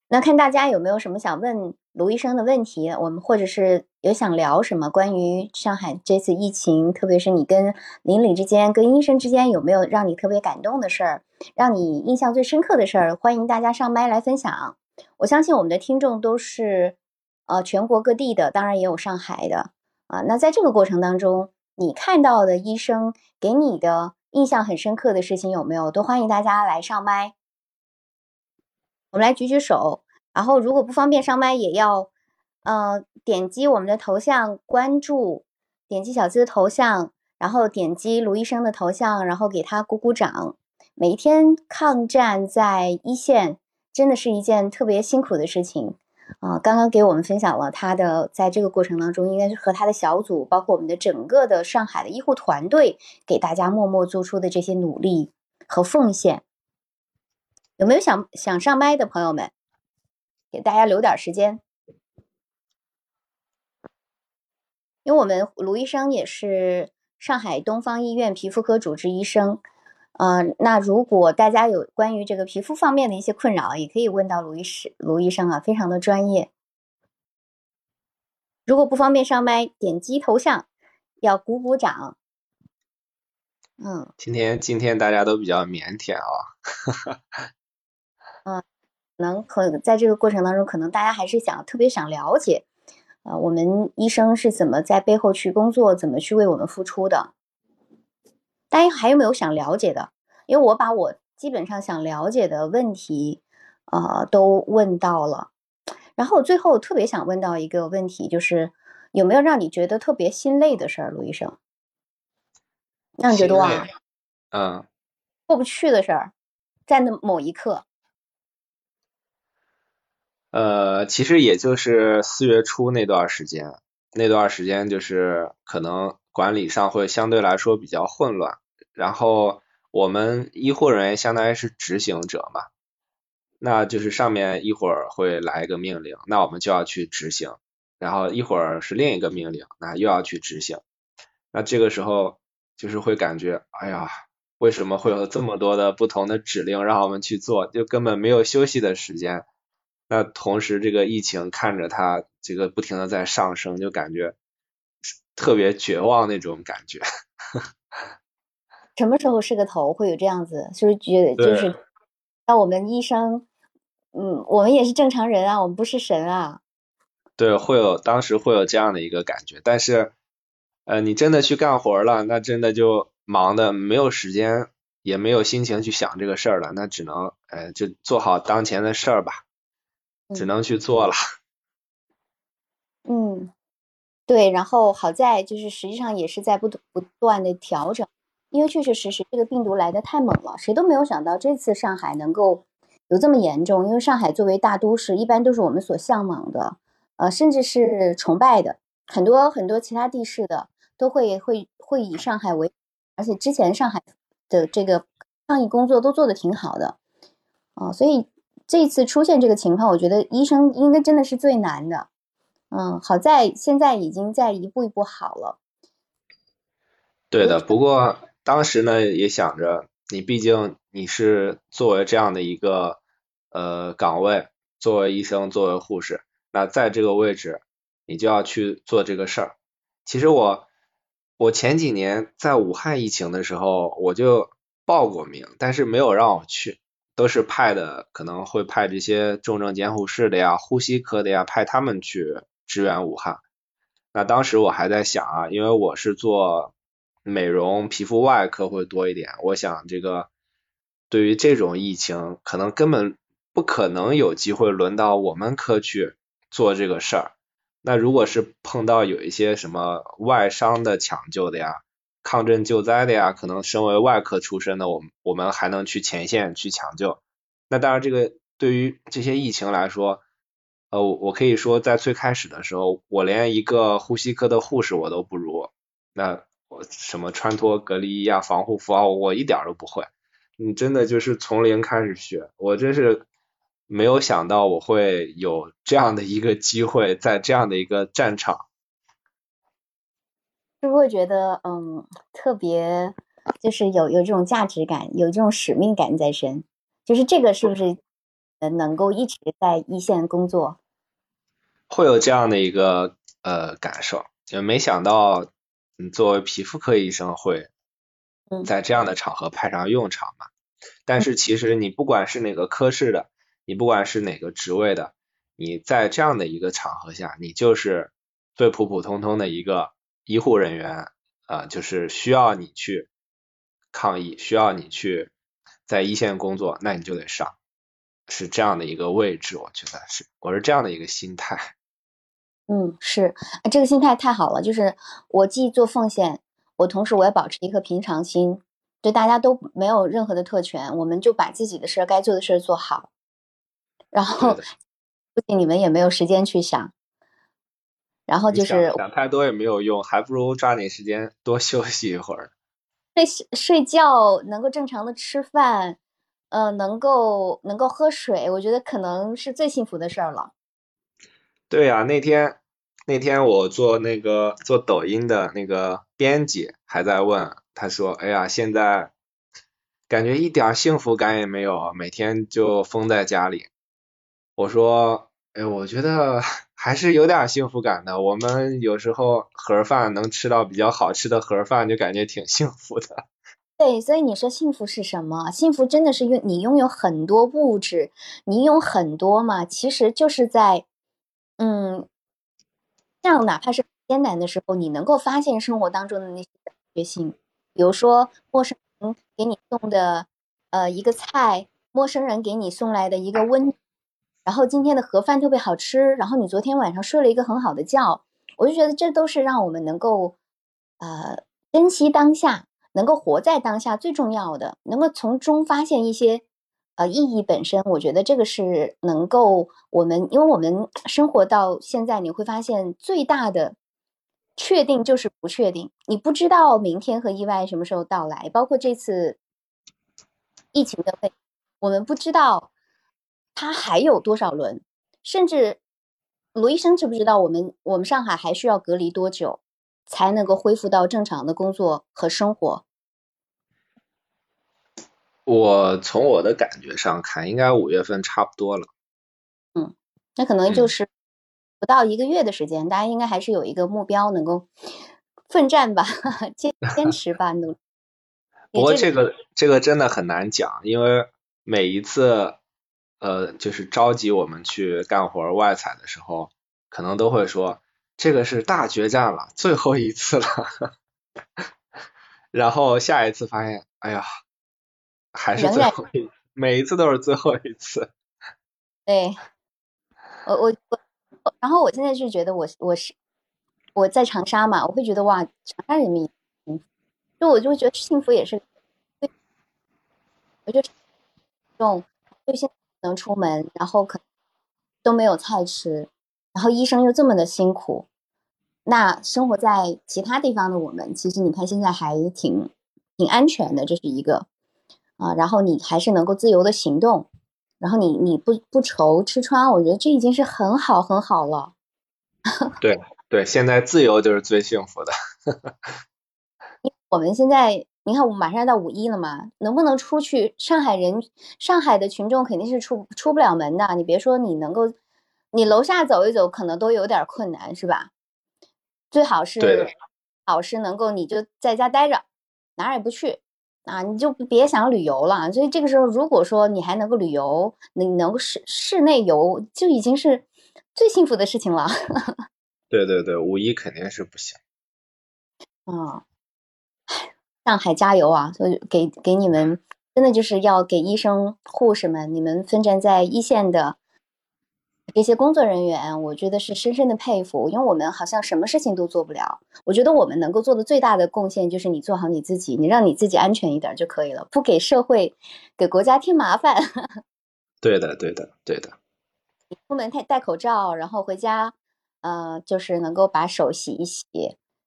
那看大家有没有什么想问？卢医生的问题，我们或者是有想聊什么关于上海这次疫情，特别是你跟邻里之间、跟医生之间有没有让你特别感动的事儿，让你印象最深刻的事儿，欢迎大家上麦来分享。我相信我们的听众都是呃全国各地的，当然也有上海的啊。那在这个过程当中，你看到的医生给你的印象很深刻的事情有没有？都欢迎大家来上麦，我们来举举手。然后，如果不方便上麦，也要，呃，点击我们的头像关注，点击小资的头像，然后点击卢医生的头像，然后给他鼓鼓掌。每一天抗战在一线，真的是一件特别辛苦的事情啊！刚刚给我们分享了他的在这个过程当中，应该是和他的小组，包括我们的整个的上海的医护团队，给大家默默做出的这些努力和奉献。有没有想想上麦的朋友们？给大家留点时间，因为我们卢医生也是上海东方医院皮肤科主治医生，嗯，那如果大家有关于这个皮肤方面的一些困扰，也可以问到卢医师、卢医生啊，非常的专业。如果不方便上麦，点击头像要鼓鼓掌。嗯，今天今天大家都比较腼腆啊。嗯。能可在这个过程当中，可能大家还是想特别想了解，啊，我们医生是怎么在背后去工作，怎么去为我们付出的？大家还有没有想了解的？因为我把我基本上想了解的问题，呃，都问到了。然后最后特别想问到一个问题，就是有没有让你觉得特别心累的事儿，卢医生？让你觉得哇，嗯，过不去的事儿，在那某一刻。呃，其实也就是四月初那段时间，那段时间就是可能管理上会相对来说比较混乱，然后我们医护人员相当于是执行者嘛，那就是上面一会儿会来一个命令，那我们就要去执行，然后一会儿是另一个命令，那又要去执行，那这个时候就是会感觉，哎呀，为什么会有这么多的不同的指令让我们去做，就根本没有休息的时间。那同时这个疫情看着它这个不停的在上升，就感觉特别绝望那种感觉。什么时候是个头？会有这样子，就是觉得就是，那我们医生，嗯，我们也是正常人啊，我们不是神啊。对，会有当时会有这样的一个感觉，但是，呃，你真的去干活了，那真的就忙的没有时间，也没有心情去想这个事儿了，那只能，呃，就做好当前的事儿吧，只能去做了。嗯。对，然后好在就是实际上也是在不不断的调整，因为确确实实这个病毒来的太猛了，谁都没有想到这次上海能够有这么严重。因为上海作为大都市，一般都是我们所向往的，呃，甚至是崇拜的，很多很多其他地市的都会会会以上海为，而且之前上海的这个抗疫工作都做的挺好的，啊，所以这次出现这个情况，我觉得医生应该真的是最难的。嗯，好在现在已经在一步一步好了。对的，不过当时呢也想着，你毕竟你是作为这样的一个呃岗位，作为医生，作为护士，那在这个位置，你就要去做这个事儿。其实我我前几年在武汉疫情的时候，我就报过名，但是没有让我去，都是派的，可能会派这些重症监护室的呀、呼吸科的呀，派他们去。支援武汉，那当时我还在想啊，因为我是做美容皮肤外科会多一点，我想这个对于这种疫情，可能根本不可能有机会轮到我们科去做这个事儿。那如果是碰到有一些什么外伤的抢救的呀，抗震救灾的呀，可能身为外科出身的我们，我们还能去前线去抢救。那当然，这个对于这些疫情来说，呃，我可以说，在最开始的时候，我连一个呼吸科的护士我都不如。那我什么穿脱隔离衣啊、防护服啊，我一点都不会。你真的就是从零开始学，我真是没有想到我会有这样的一个机会，在这样的一个战场。是不是觉得嗯，特别就是有有这种价值感，有这种使命感在身？就是这个是不是能够一直在一线工作？会有这样的一个呃感受，就没想到，你，作为皮肤科医生会在这样的场合派上用场嘛。但是其实你不管是哪个科室的，你不管是哪个职位的，你在这样的一个场合下，你就是最普普通通的一个医护人员啊，就是需要你去抗议，需要你去在一线工作，那你就得上，是这样的一个位置，我觉得是，我是这样的一个心态。嗯，是，这个心态太好了。就是我既做奉献，我同时我也保持一颗平常心，对大家都没有任何的特权，我们就把自己的事儿、该做的事儿做好。然后，不仅你们也没有时间去想，然后就是想太多也没有用，还不如抓紧时间多休息一会儿。睡睡觉，能够正常的吃饭，呃，能够能够喝水，我觉得可能是最幸福的事儿了。对呀，那天。那天我做那个做抖音的那个编辑还在问，他说：“哎呀，现在感觉一点幸福感也没有，每天就封在家里。”我说：“哎，我觉得 还是有点幸福感的。我们有时候盒饭能吃到比较好吃的盒饭，就感觉挺幸福的。”对，所以你说幸福是什么？幸福真的是拥你拥有很多物质，你有很多嘛？其实就是在，嗯。这样，哪怕是艰难的时候，你能够发现生活当中的那些决心，比如说陌生人给你送的呃一个菜，陌生人给你送来的一个温，然后今天的盒饭特别好吃，然后你昨天晚上睡了一个很好的觉，我就觉得这都是让我们能够呃珍惜当下，能够活在当下最重要的，能够从中发现一些。呃，意义本身，我觉得这个是能够我们，因为我们生活到现在，你会发现最大的确定就是不确定，你不知道明天和意外什么时候到来，包括这次疫情的肺，我们不知道它还有多少轮，甚至罗医生知不知道我们我们上海还需要隔离多久才能够恢复到正常的工作和生活？我从我的感觉上看，应该五月份差不多了。嗯，那可能就是不到一个月的时间，大家应该还是有一个目标，能够奋战吧，坚坚持吧，努。不过这个这个真的很难讲，因为每一次呃，就是召集我们去干活外采的时候，可能都会说这个是大决战了，最后一次了。然后下一次发现，哎呀。还是最后一，每一次都是最后一次。对，我我我，然后我现在是觉得我我是我在长沙嘛，我会觉得哇，长沙人民，就我就会觉得幸福也是，我就这种就现在能出门，然后可都没有菜吃，然后医生又这么的辛苦，那生活在其他地方的我们，其实你看现在还挺挺安全的，这是一个。啊，然后你还是能够自由的行动，然后你你不不愁吃穿，我觉得这已经是很好很好了。对对，现在自由就是最幸福的。我们现在你看，我们马上要到五一了嘛，能不能出去？上海人，上海的群众肯定是出出不了门的。你别说你能够，你楼下走一走，可能都有点困难，是吧？最好是，老师能够你就在家待着，哪儿也不去。啊，你就别想旅游了。所以这个时候，如果说你还能够旅游，你能够室室内游，就已经是最幸福的事情了。对对对，五一肯定是不行。啊，上海加油啊！所以给给你们，真的就是要给医生、护士们，你们奋战在一线的。这些工作人员，我觉得是深深的佩服，因为我们好像什么事情都做不了。我觉得我们能够做的最大的贡献，就是你做好你自己，你让你自己安全一点就可以了，不给社会、给国家添麻烦。对的，对的，对的。出门戴戴口罩，然后回家，呃，就是能够把手洗一洗，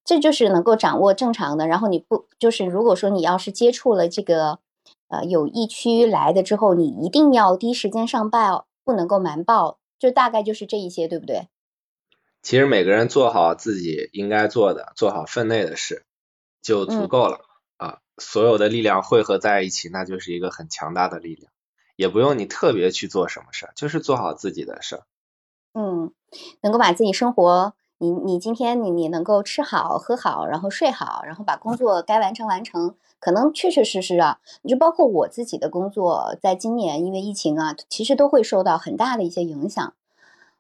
这就是能够掌握正常的。然后你不就是如果说你要是接触了这个，呃，有疫区来的之后，你一定要第一时间上报，不能够瞒报。就大概就是这一些，对不对？其实每个人做好自己应该做的，做好分内的事就足够了啊。所有的力量汇合在一起，那就是一个很强大的力量。也不用你特别去做什么事儿，就是做好自己的事儿。嗯，能够把自己生活，你你今天你你能够吃好喝好，然后睡好，然后把工作该完成完成。可能确确实实啊，你就包括我自己的工作，在今年因为疫情啊，其实都会受到很大的一些影响，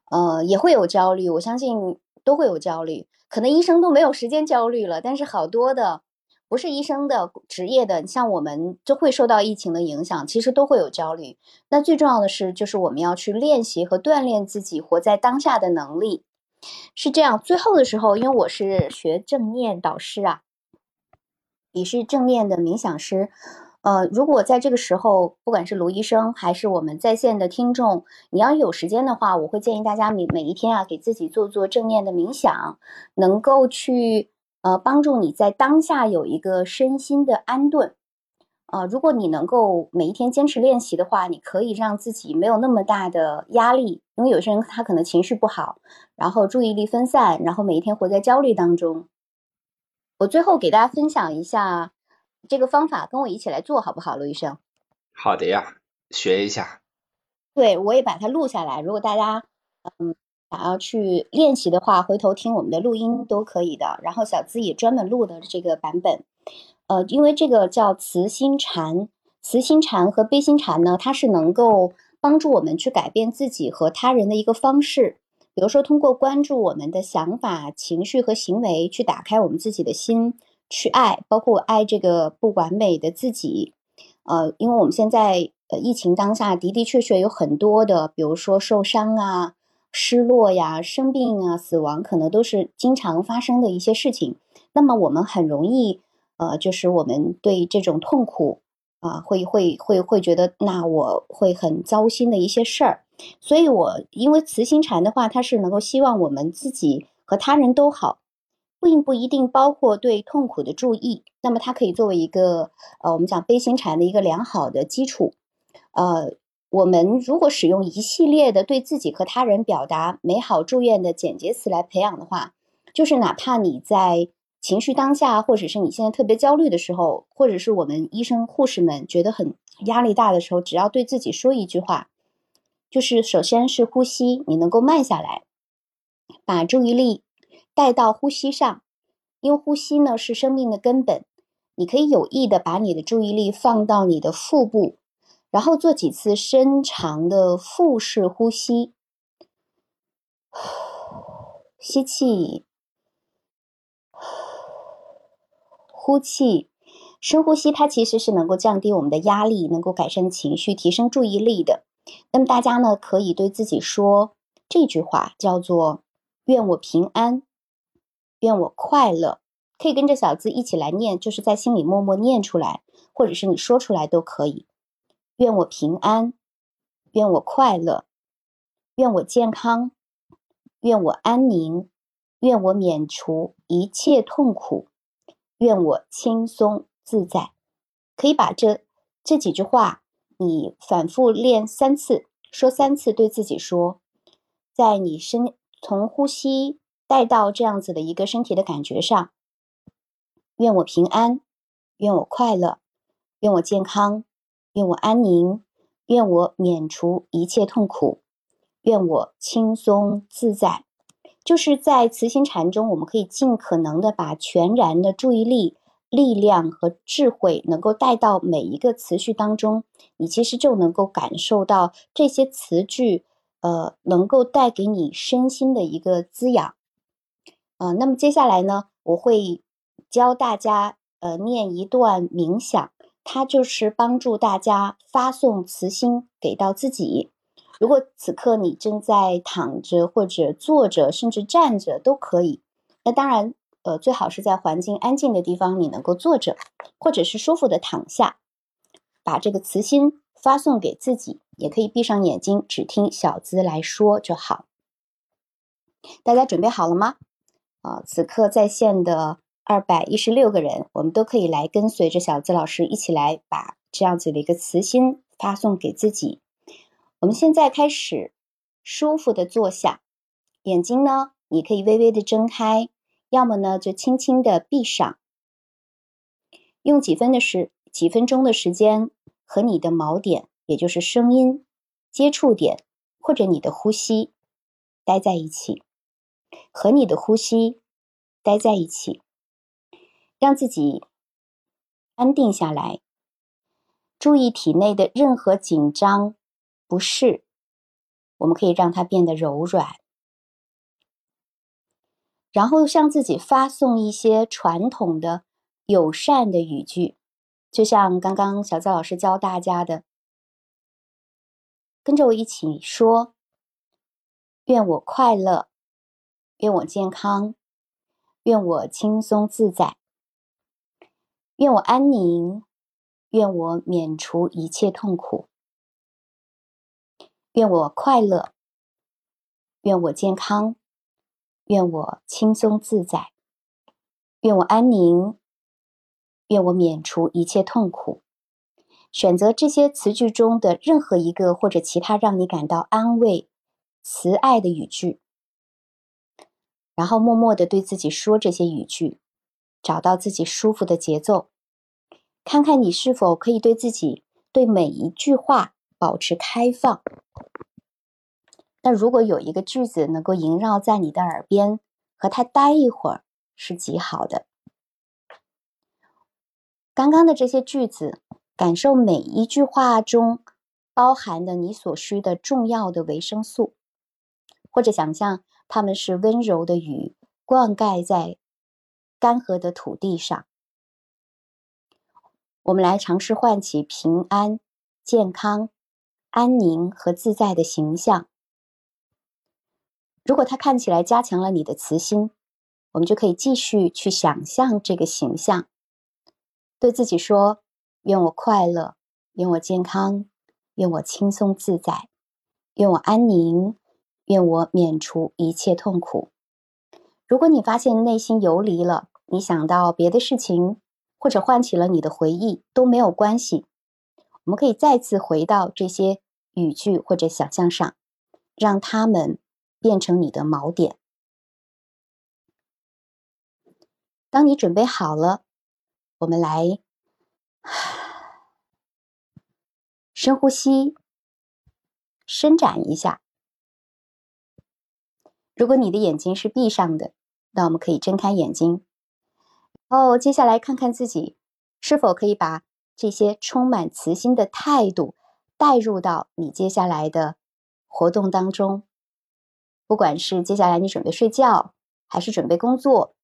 呃，也会有焦虑，我相信都会有焦虑。可能医生都没有时间焦虑了，但是好多的不是医生的职业的，像我们就会受到疫情的影响，其实都会有焦虑。那最重要的是，就是我们要去练习和锻炼自己活在当下的能力，是这样。最后的时候，因为我是学正念导师啊。也是正念的冥想师，呃，如果在这个时候，不管是卢医生还是我们在线的听众，你要有时间的话，我会建议大家每每一天啊，给自己做做正念的冥想，能够去呃帮助你在当下有一个身心的安顿。呃，如果你能够每一天坚持练习的话，你可以让自己没有那么大的压力，因为有些人他可能情绪不好，然后注意力分散，然后每一天活在焦虑当中。我最后给大家分享一下这个方法，跟我一起来做好不好，卢医生？好的呀，学一下。对，我也把它录下来。如果大家嗯想要去练习的话，回头听我们的录音都可以的。然后小资也专门录的这个版本，呃，因为这个叫慈心禅，慈心禅和悲心禅呢，它是能够帮助我们去改变自己和他人的一个方式。比如说，通过关注我们的想法、情绪和行为，去打开我们自己的心，去爱，包括爱这个不完美的自己。呃，因为我们现在呃疫情当下的的确确有很多的，比如说受伤啊、失落呀、生病啊、死亡，可能都是经常发生的一些事情。那么我们很容易，呃，就是我们对这种痛苦啊，会会会会觉得，那我会很糟心的一些事儿。所以，我因为慈心禅的话，它是能够希望我们自己和他人都好。并不一定包括对痛苦的注意。那么它可以作为一个呃，我们讲悲心禅的一个良好的基础。呃，我们如果使用一系列的对自己和他人表达美好祝愿的简洁词来培养的话，就是哪怕你在情绪当下，或者是你现在特别焦虑的时候，或者是我们医生护士们觉得很压力大的时候，只要对自己说一句话，就是首先是呼吸，你能够慢下来，把注意力带到呼吸上，因为呼吸呢是生命的根本。你可以有意的把你的注意力放到你的腹部。然后做几次深长的腹式呼吸，吸气，呼气。深呼吸它其实是能够降低我们的压力，能够改善情绪，提升注意力的。那么大家呢可以对自己说这句话，叫做“愿我平安，愿我快乐”。可以跟着小字一起来念，就是在心里默默念出来，或者是你说出来都可以。愿我平安，愿我快乐，愿我健康，愿我安宁，愿我免除一切痛苦，愿我轻松自在。可以把这这几句话，你反复练三次，说三次，对自己说，在你身从呼吸带到这样子的一个身体的感觉上。愿我平安，愿我快乐，愿我健康。愿我安宁，愿我免除一切痛苦，愿我轻松自在。就是在慈心禅中，我们可以尽可能的把全然的注意力、力量和智慧能够带到每一个词句当中，你其实就能够感受到这些词句，呃，能够带给你身心的一个滋养。呃，那么接下来呢，我会教大家，呃，念一段冥想。它就是帮助大家发送慈心给到自己。如果此刻你正在躺着或者坐着，甚至站着都可以。那当然，呃，最好是在环境安静的地方，你能够坐着，或者是舒服的躺下，把这个慈心发送给自己。也可以闭上眼睛，只听小资来说就好。大家准备好了吗？啊，此刻在线的。二百一十六个人，我们都可以来跟随着小资老师一起来把这样子的一个慈心发送给自己。我们现在开始舒服的坐下，眼睛呢，你可以微微的睁开，要么呢就轻轻的闭上。用几分的时几分钟的时间和你的锚点，也就是声音接触点，或者你的呼吸待在一起，和你的呼吸待在一起。让自己安定下来，注意体内的任何紧张、不适，我们可以让它变得柔软，然后向自己发送一些传统的友善的语句，就像刚刚小赵老师教大家的，跟着我一起说：“愿我快乐，愿我健康，愿我轻松自在。”愿我安宁，愿我免除一切痛苦，愿我快乐，愿我健康，愿我轻松自在，愿我安宁，愿我免除一切痛苦。选择这些词句中的任何一个或者其他让你感到安慰、慈爱的语句，然后默默的对自己说这些语句。找到自己舒服的节奏，看看你是否可以对自己对每一句话保持开放。那如果有一个句子能够萦绕在你的耳边，和它待一会儿是极好的。刚刚的这些句子，感受每一句话中包含的你所需的重要的维生素，或者想象它们是温柔的雨，灌溉在。干涸的土地上，我们来尝试唤起平安、健康、安宁和自在的形象。如果它看起来加强了你的慈心，我们就可以继续去想象这个形象，对自己说：“愿我快乐，愿我健康，愿我轻松自在，愿我安宁，愿我免除一切痛苦。”如果你发现内心游离了，你想到别的事情，或者唤起了你的回忆，都没有关系。我们可以再次回到这些语句或者想象上，让他们变成你的锚点。当你准备好了，我们来 深呼吸，伸展一下。如果你的眼睛是闭上的，那我们可以睁开眼睛。哦，接下来看看自己是否可以把这些充满慈心的态度带入到你接下来的活动当中。不管是接下来你准备睡觉，还是准备工作。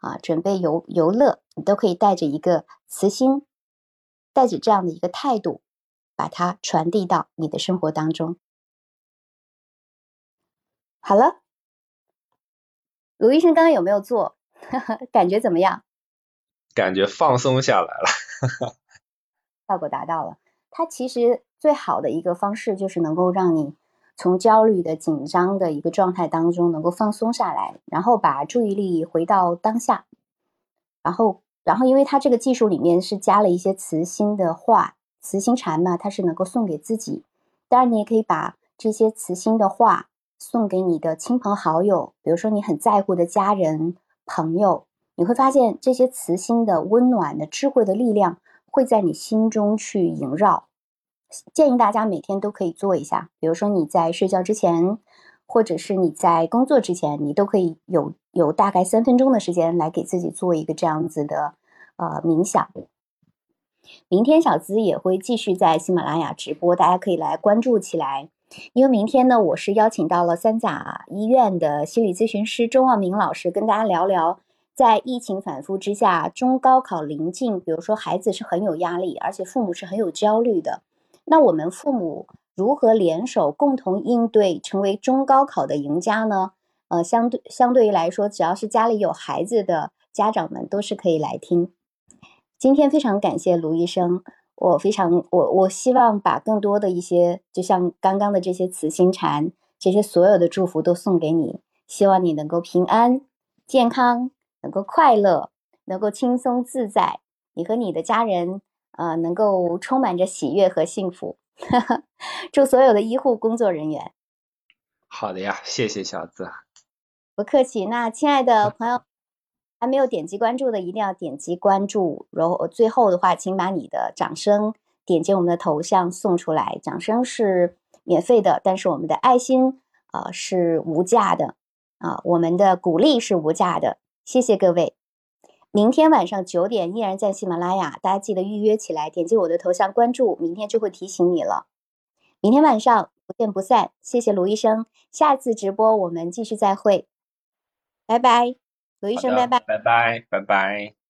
啊，准备游游乐，你都可以带着一个慈心，带着这样的一个态度，把它传递到你的生活当中。好了，卢医生刚刚有没有做？感觉怎么样？感觉放松下来了，效果达到了。它其实最好的一个方式就是能够让你从焦虑的紧张的一个状态当中能够放松下来，然后把注意力回到当下。然后，然后，因为它这个技术里面是加了一些慈心的话，慈心禅嘛，它是能够送给自己。当然，你也可以把这些慈心的话送给你的亲朋好友，比如说你很在乎的家人、朋友。你会发现这些慈心的温暖的智慧的力量会在你心中去萦绕。建议大家每天都可以做一下，比如说你在睡觉之前。或者是你在工作之前，你都可以有有大概三分钟的时间来给自己做一个这样子的呃冥想。明天小资也会继续在喜马拉雅直播，大家可以来关注起来。因为明天呢，我是邀请到了三甲医院的心理咨询师周望明老师，跟大家聊聊在疫情反复之下，中高考临近，比如说孩子是很有压力，而且父母是很有焦虑的，那我们父母。如何联手共同应对，成为中高考的赢家呢？呃，相对相对于来说，只要是家里有孩子的家长们都是可以来听。今天非常感谢卢医生，我非常我我希望把更多的一些，就像刚刚的这些慈心禅，这些所有的祝福都送给你，希望你能够平安、健康，能够快乐，能够轻松自在，你和你的家人，呃，能够充满着喜悦和幸福。祝所有的医护工作人员。好的呀，谢谢小子。不客气。那亲爱的朋友，还没有点击关注的，一定要点击关注。然后最后的话，请把你的掌声点击我们的头像送出来。掌声是免费的，但是我们的爱心啊是无价的啊，我们的鼓励是无价的。谢谢各位。明天晚上九点依然在喜马拉雅，大家记得预约起来，点击我的头像关注，明天就会提醒你了。明天晚上不见不散，谢谢卢医生，下次直播我们继续再会，拜拜，卢医生拜拜，拜拜，拜拜。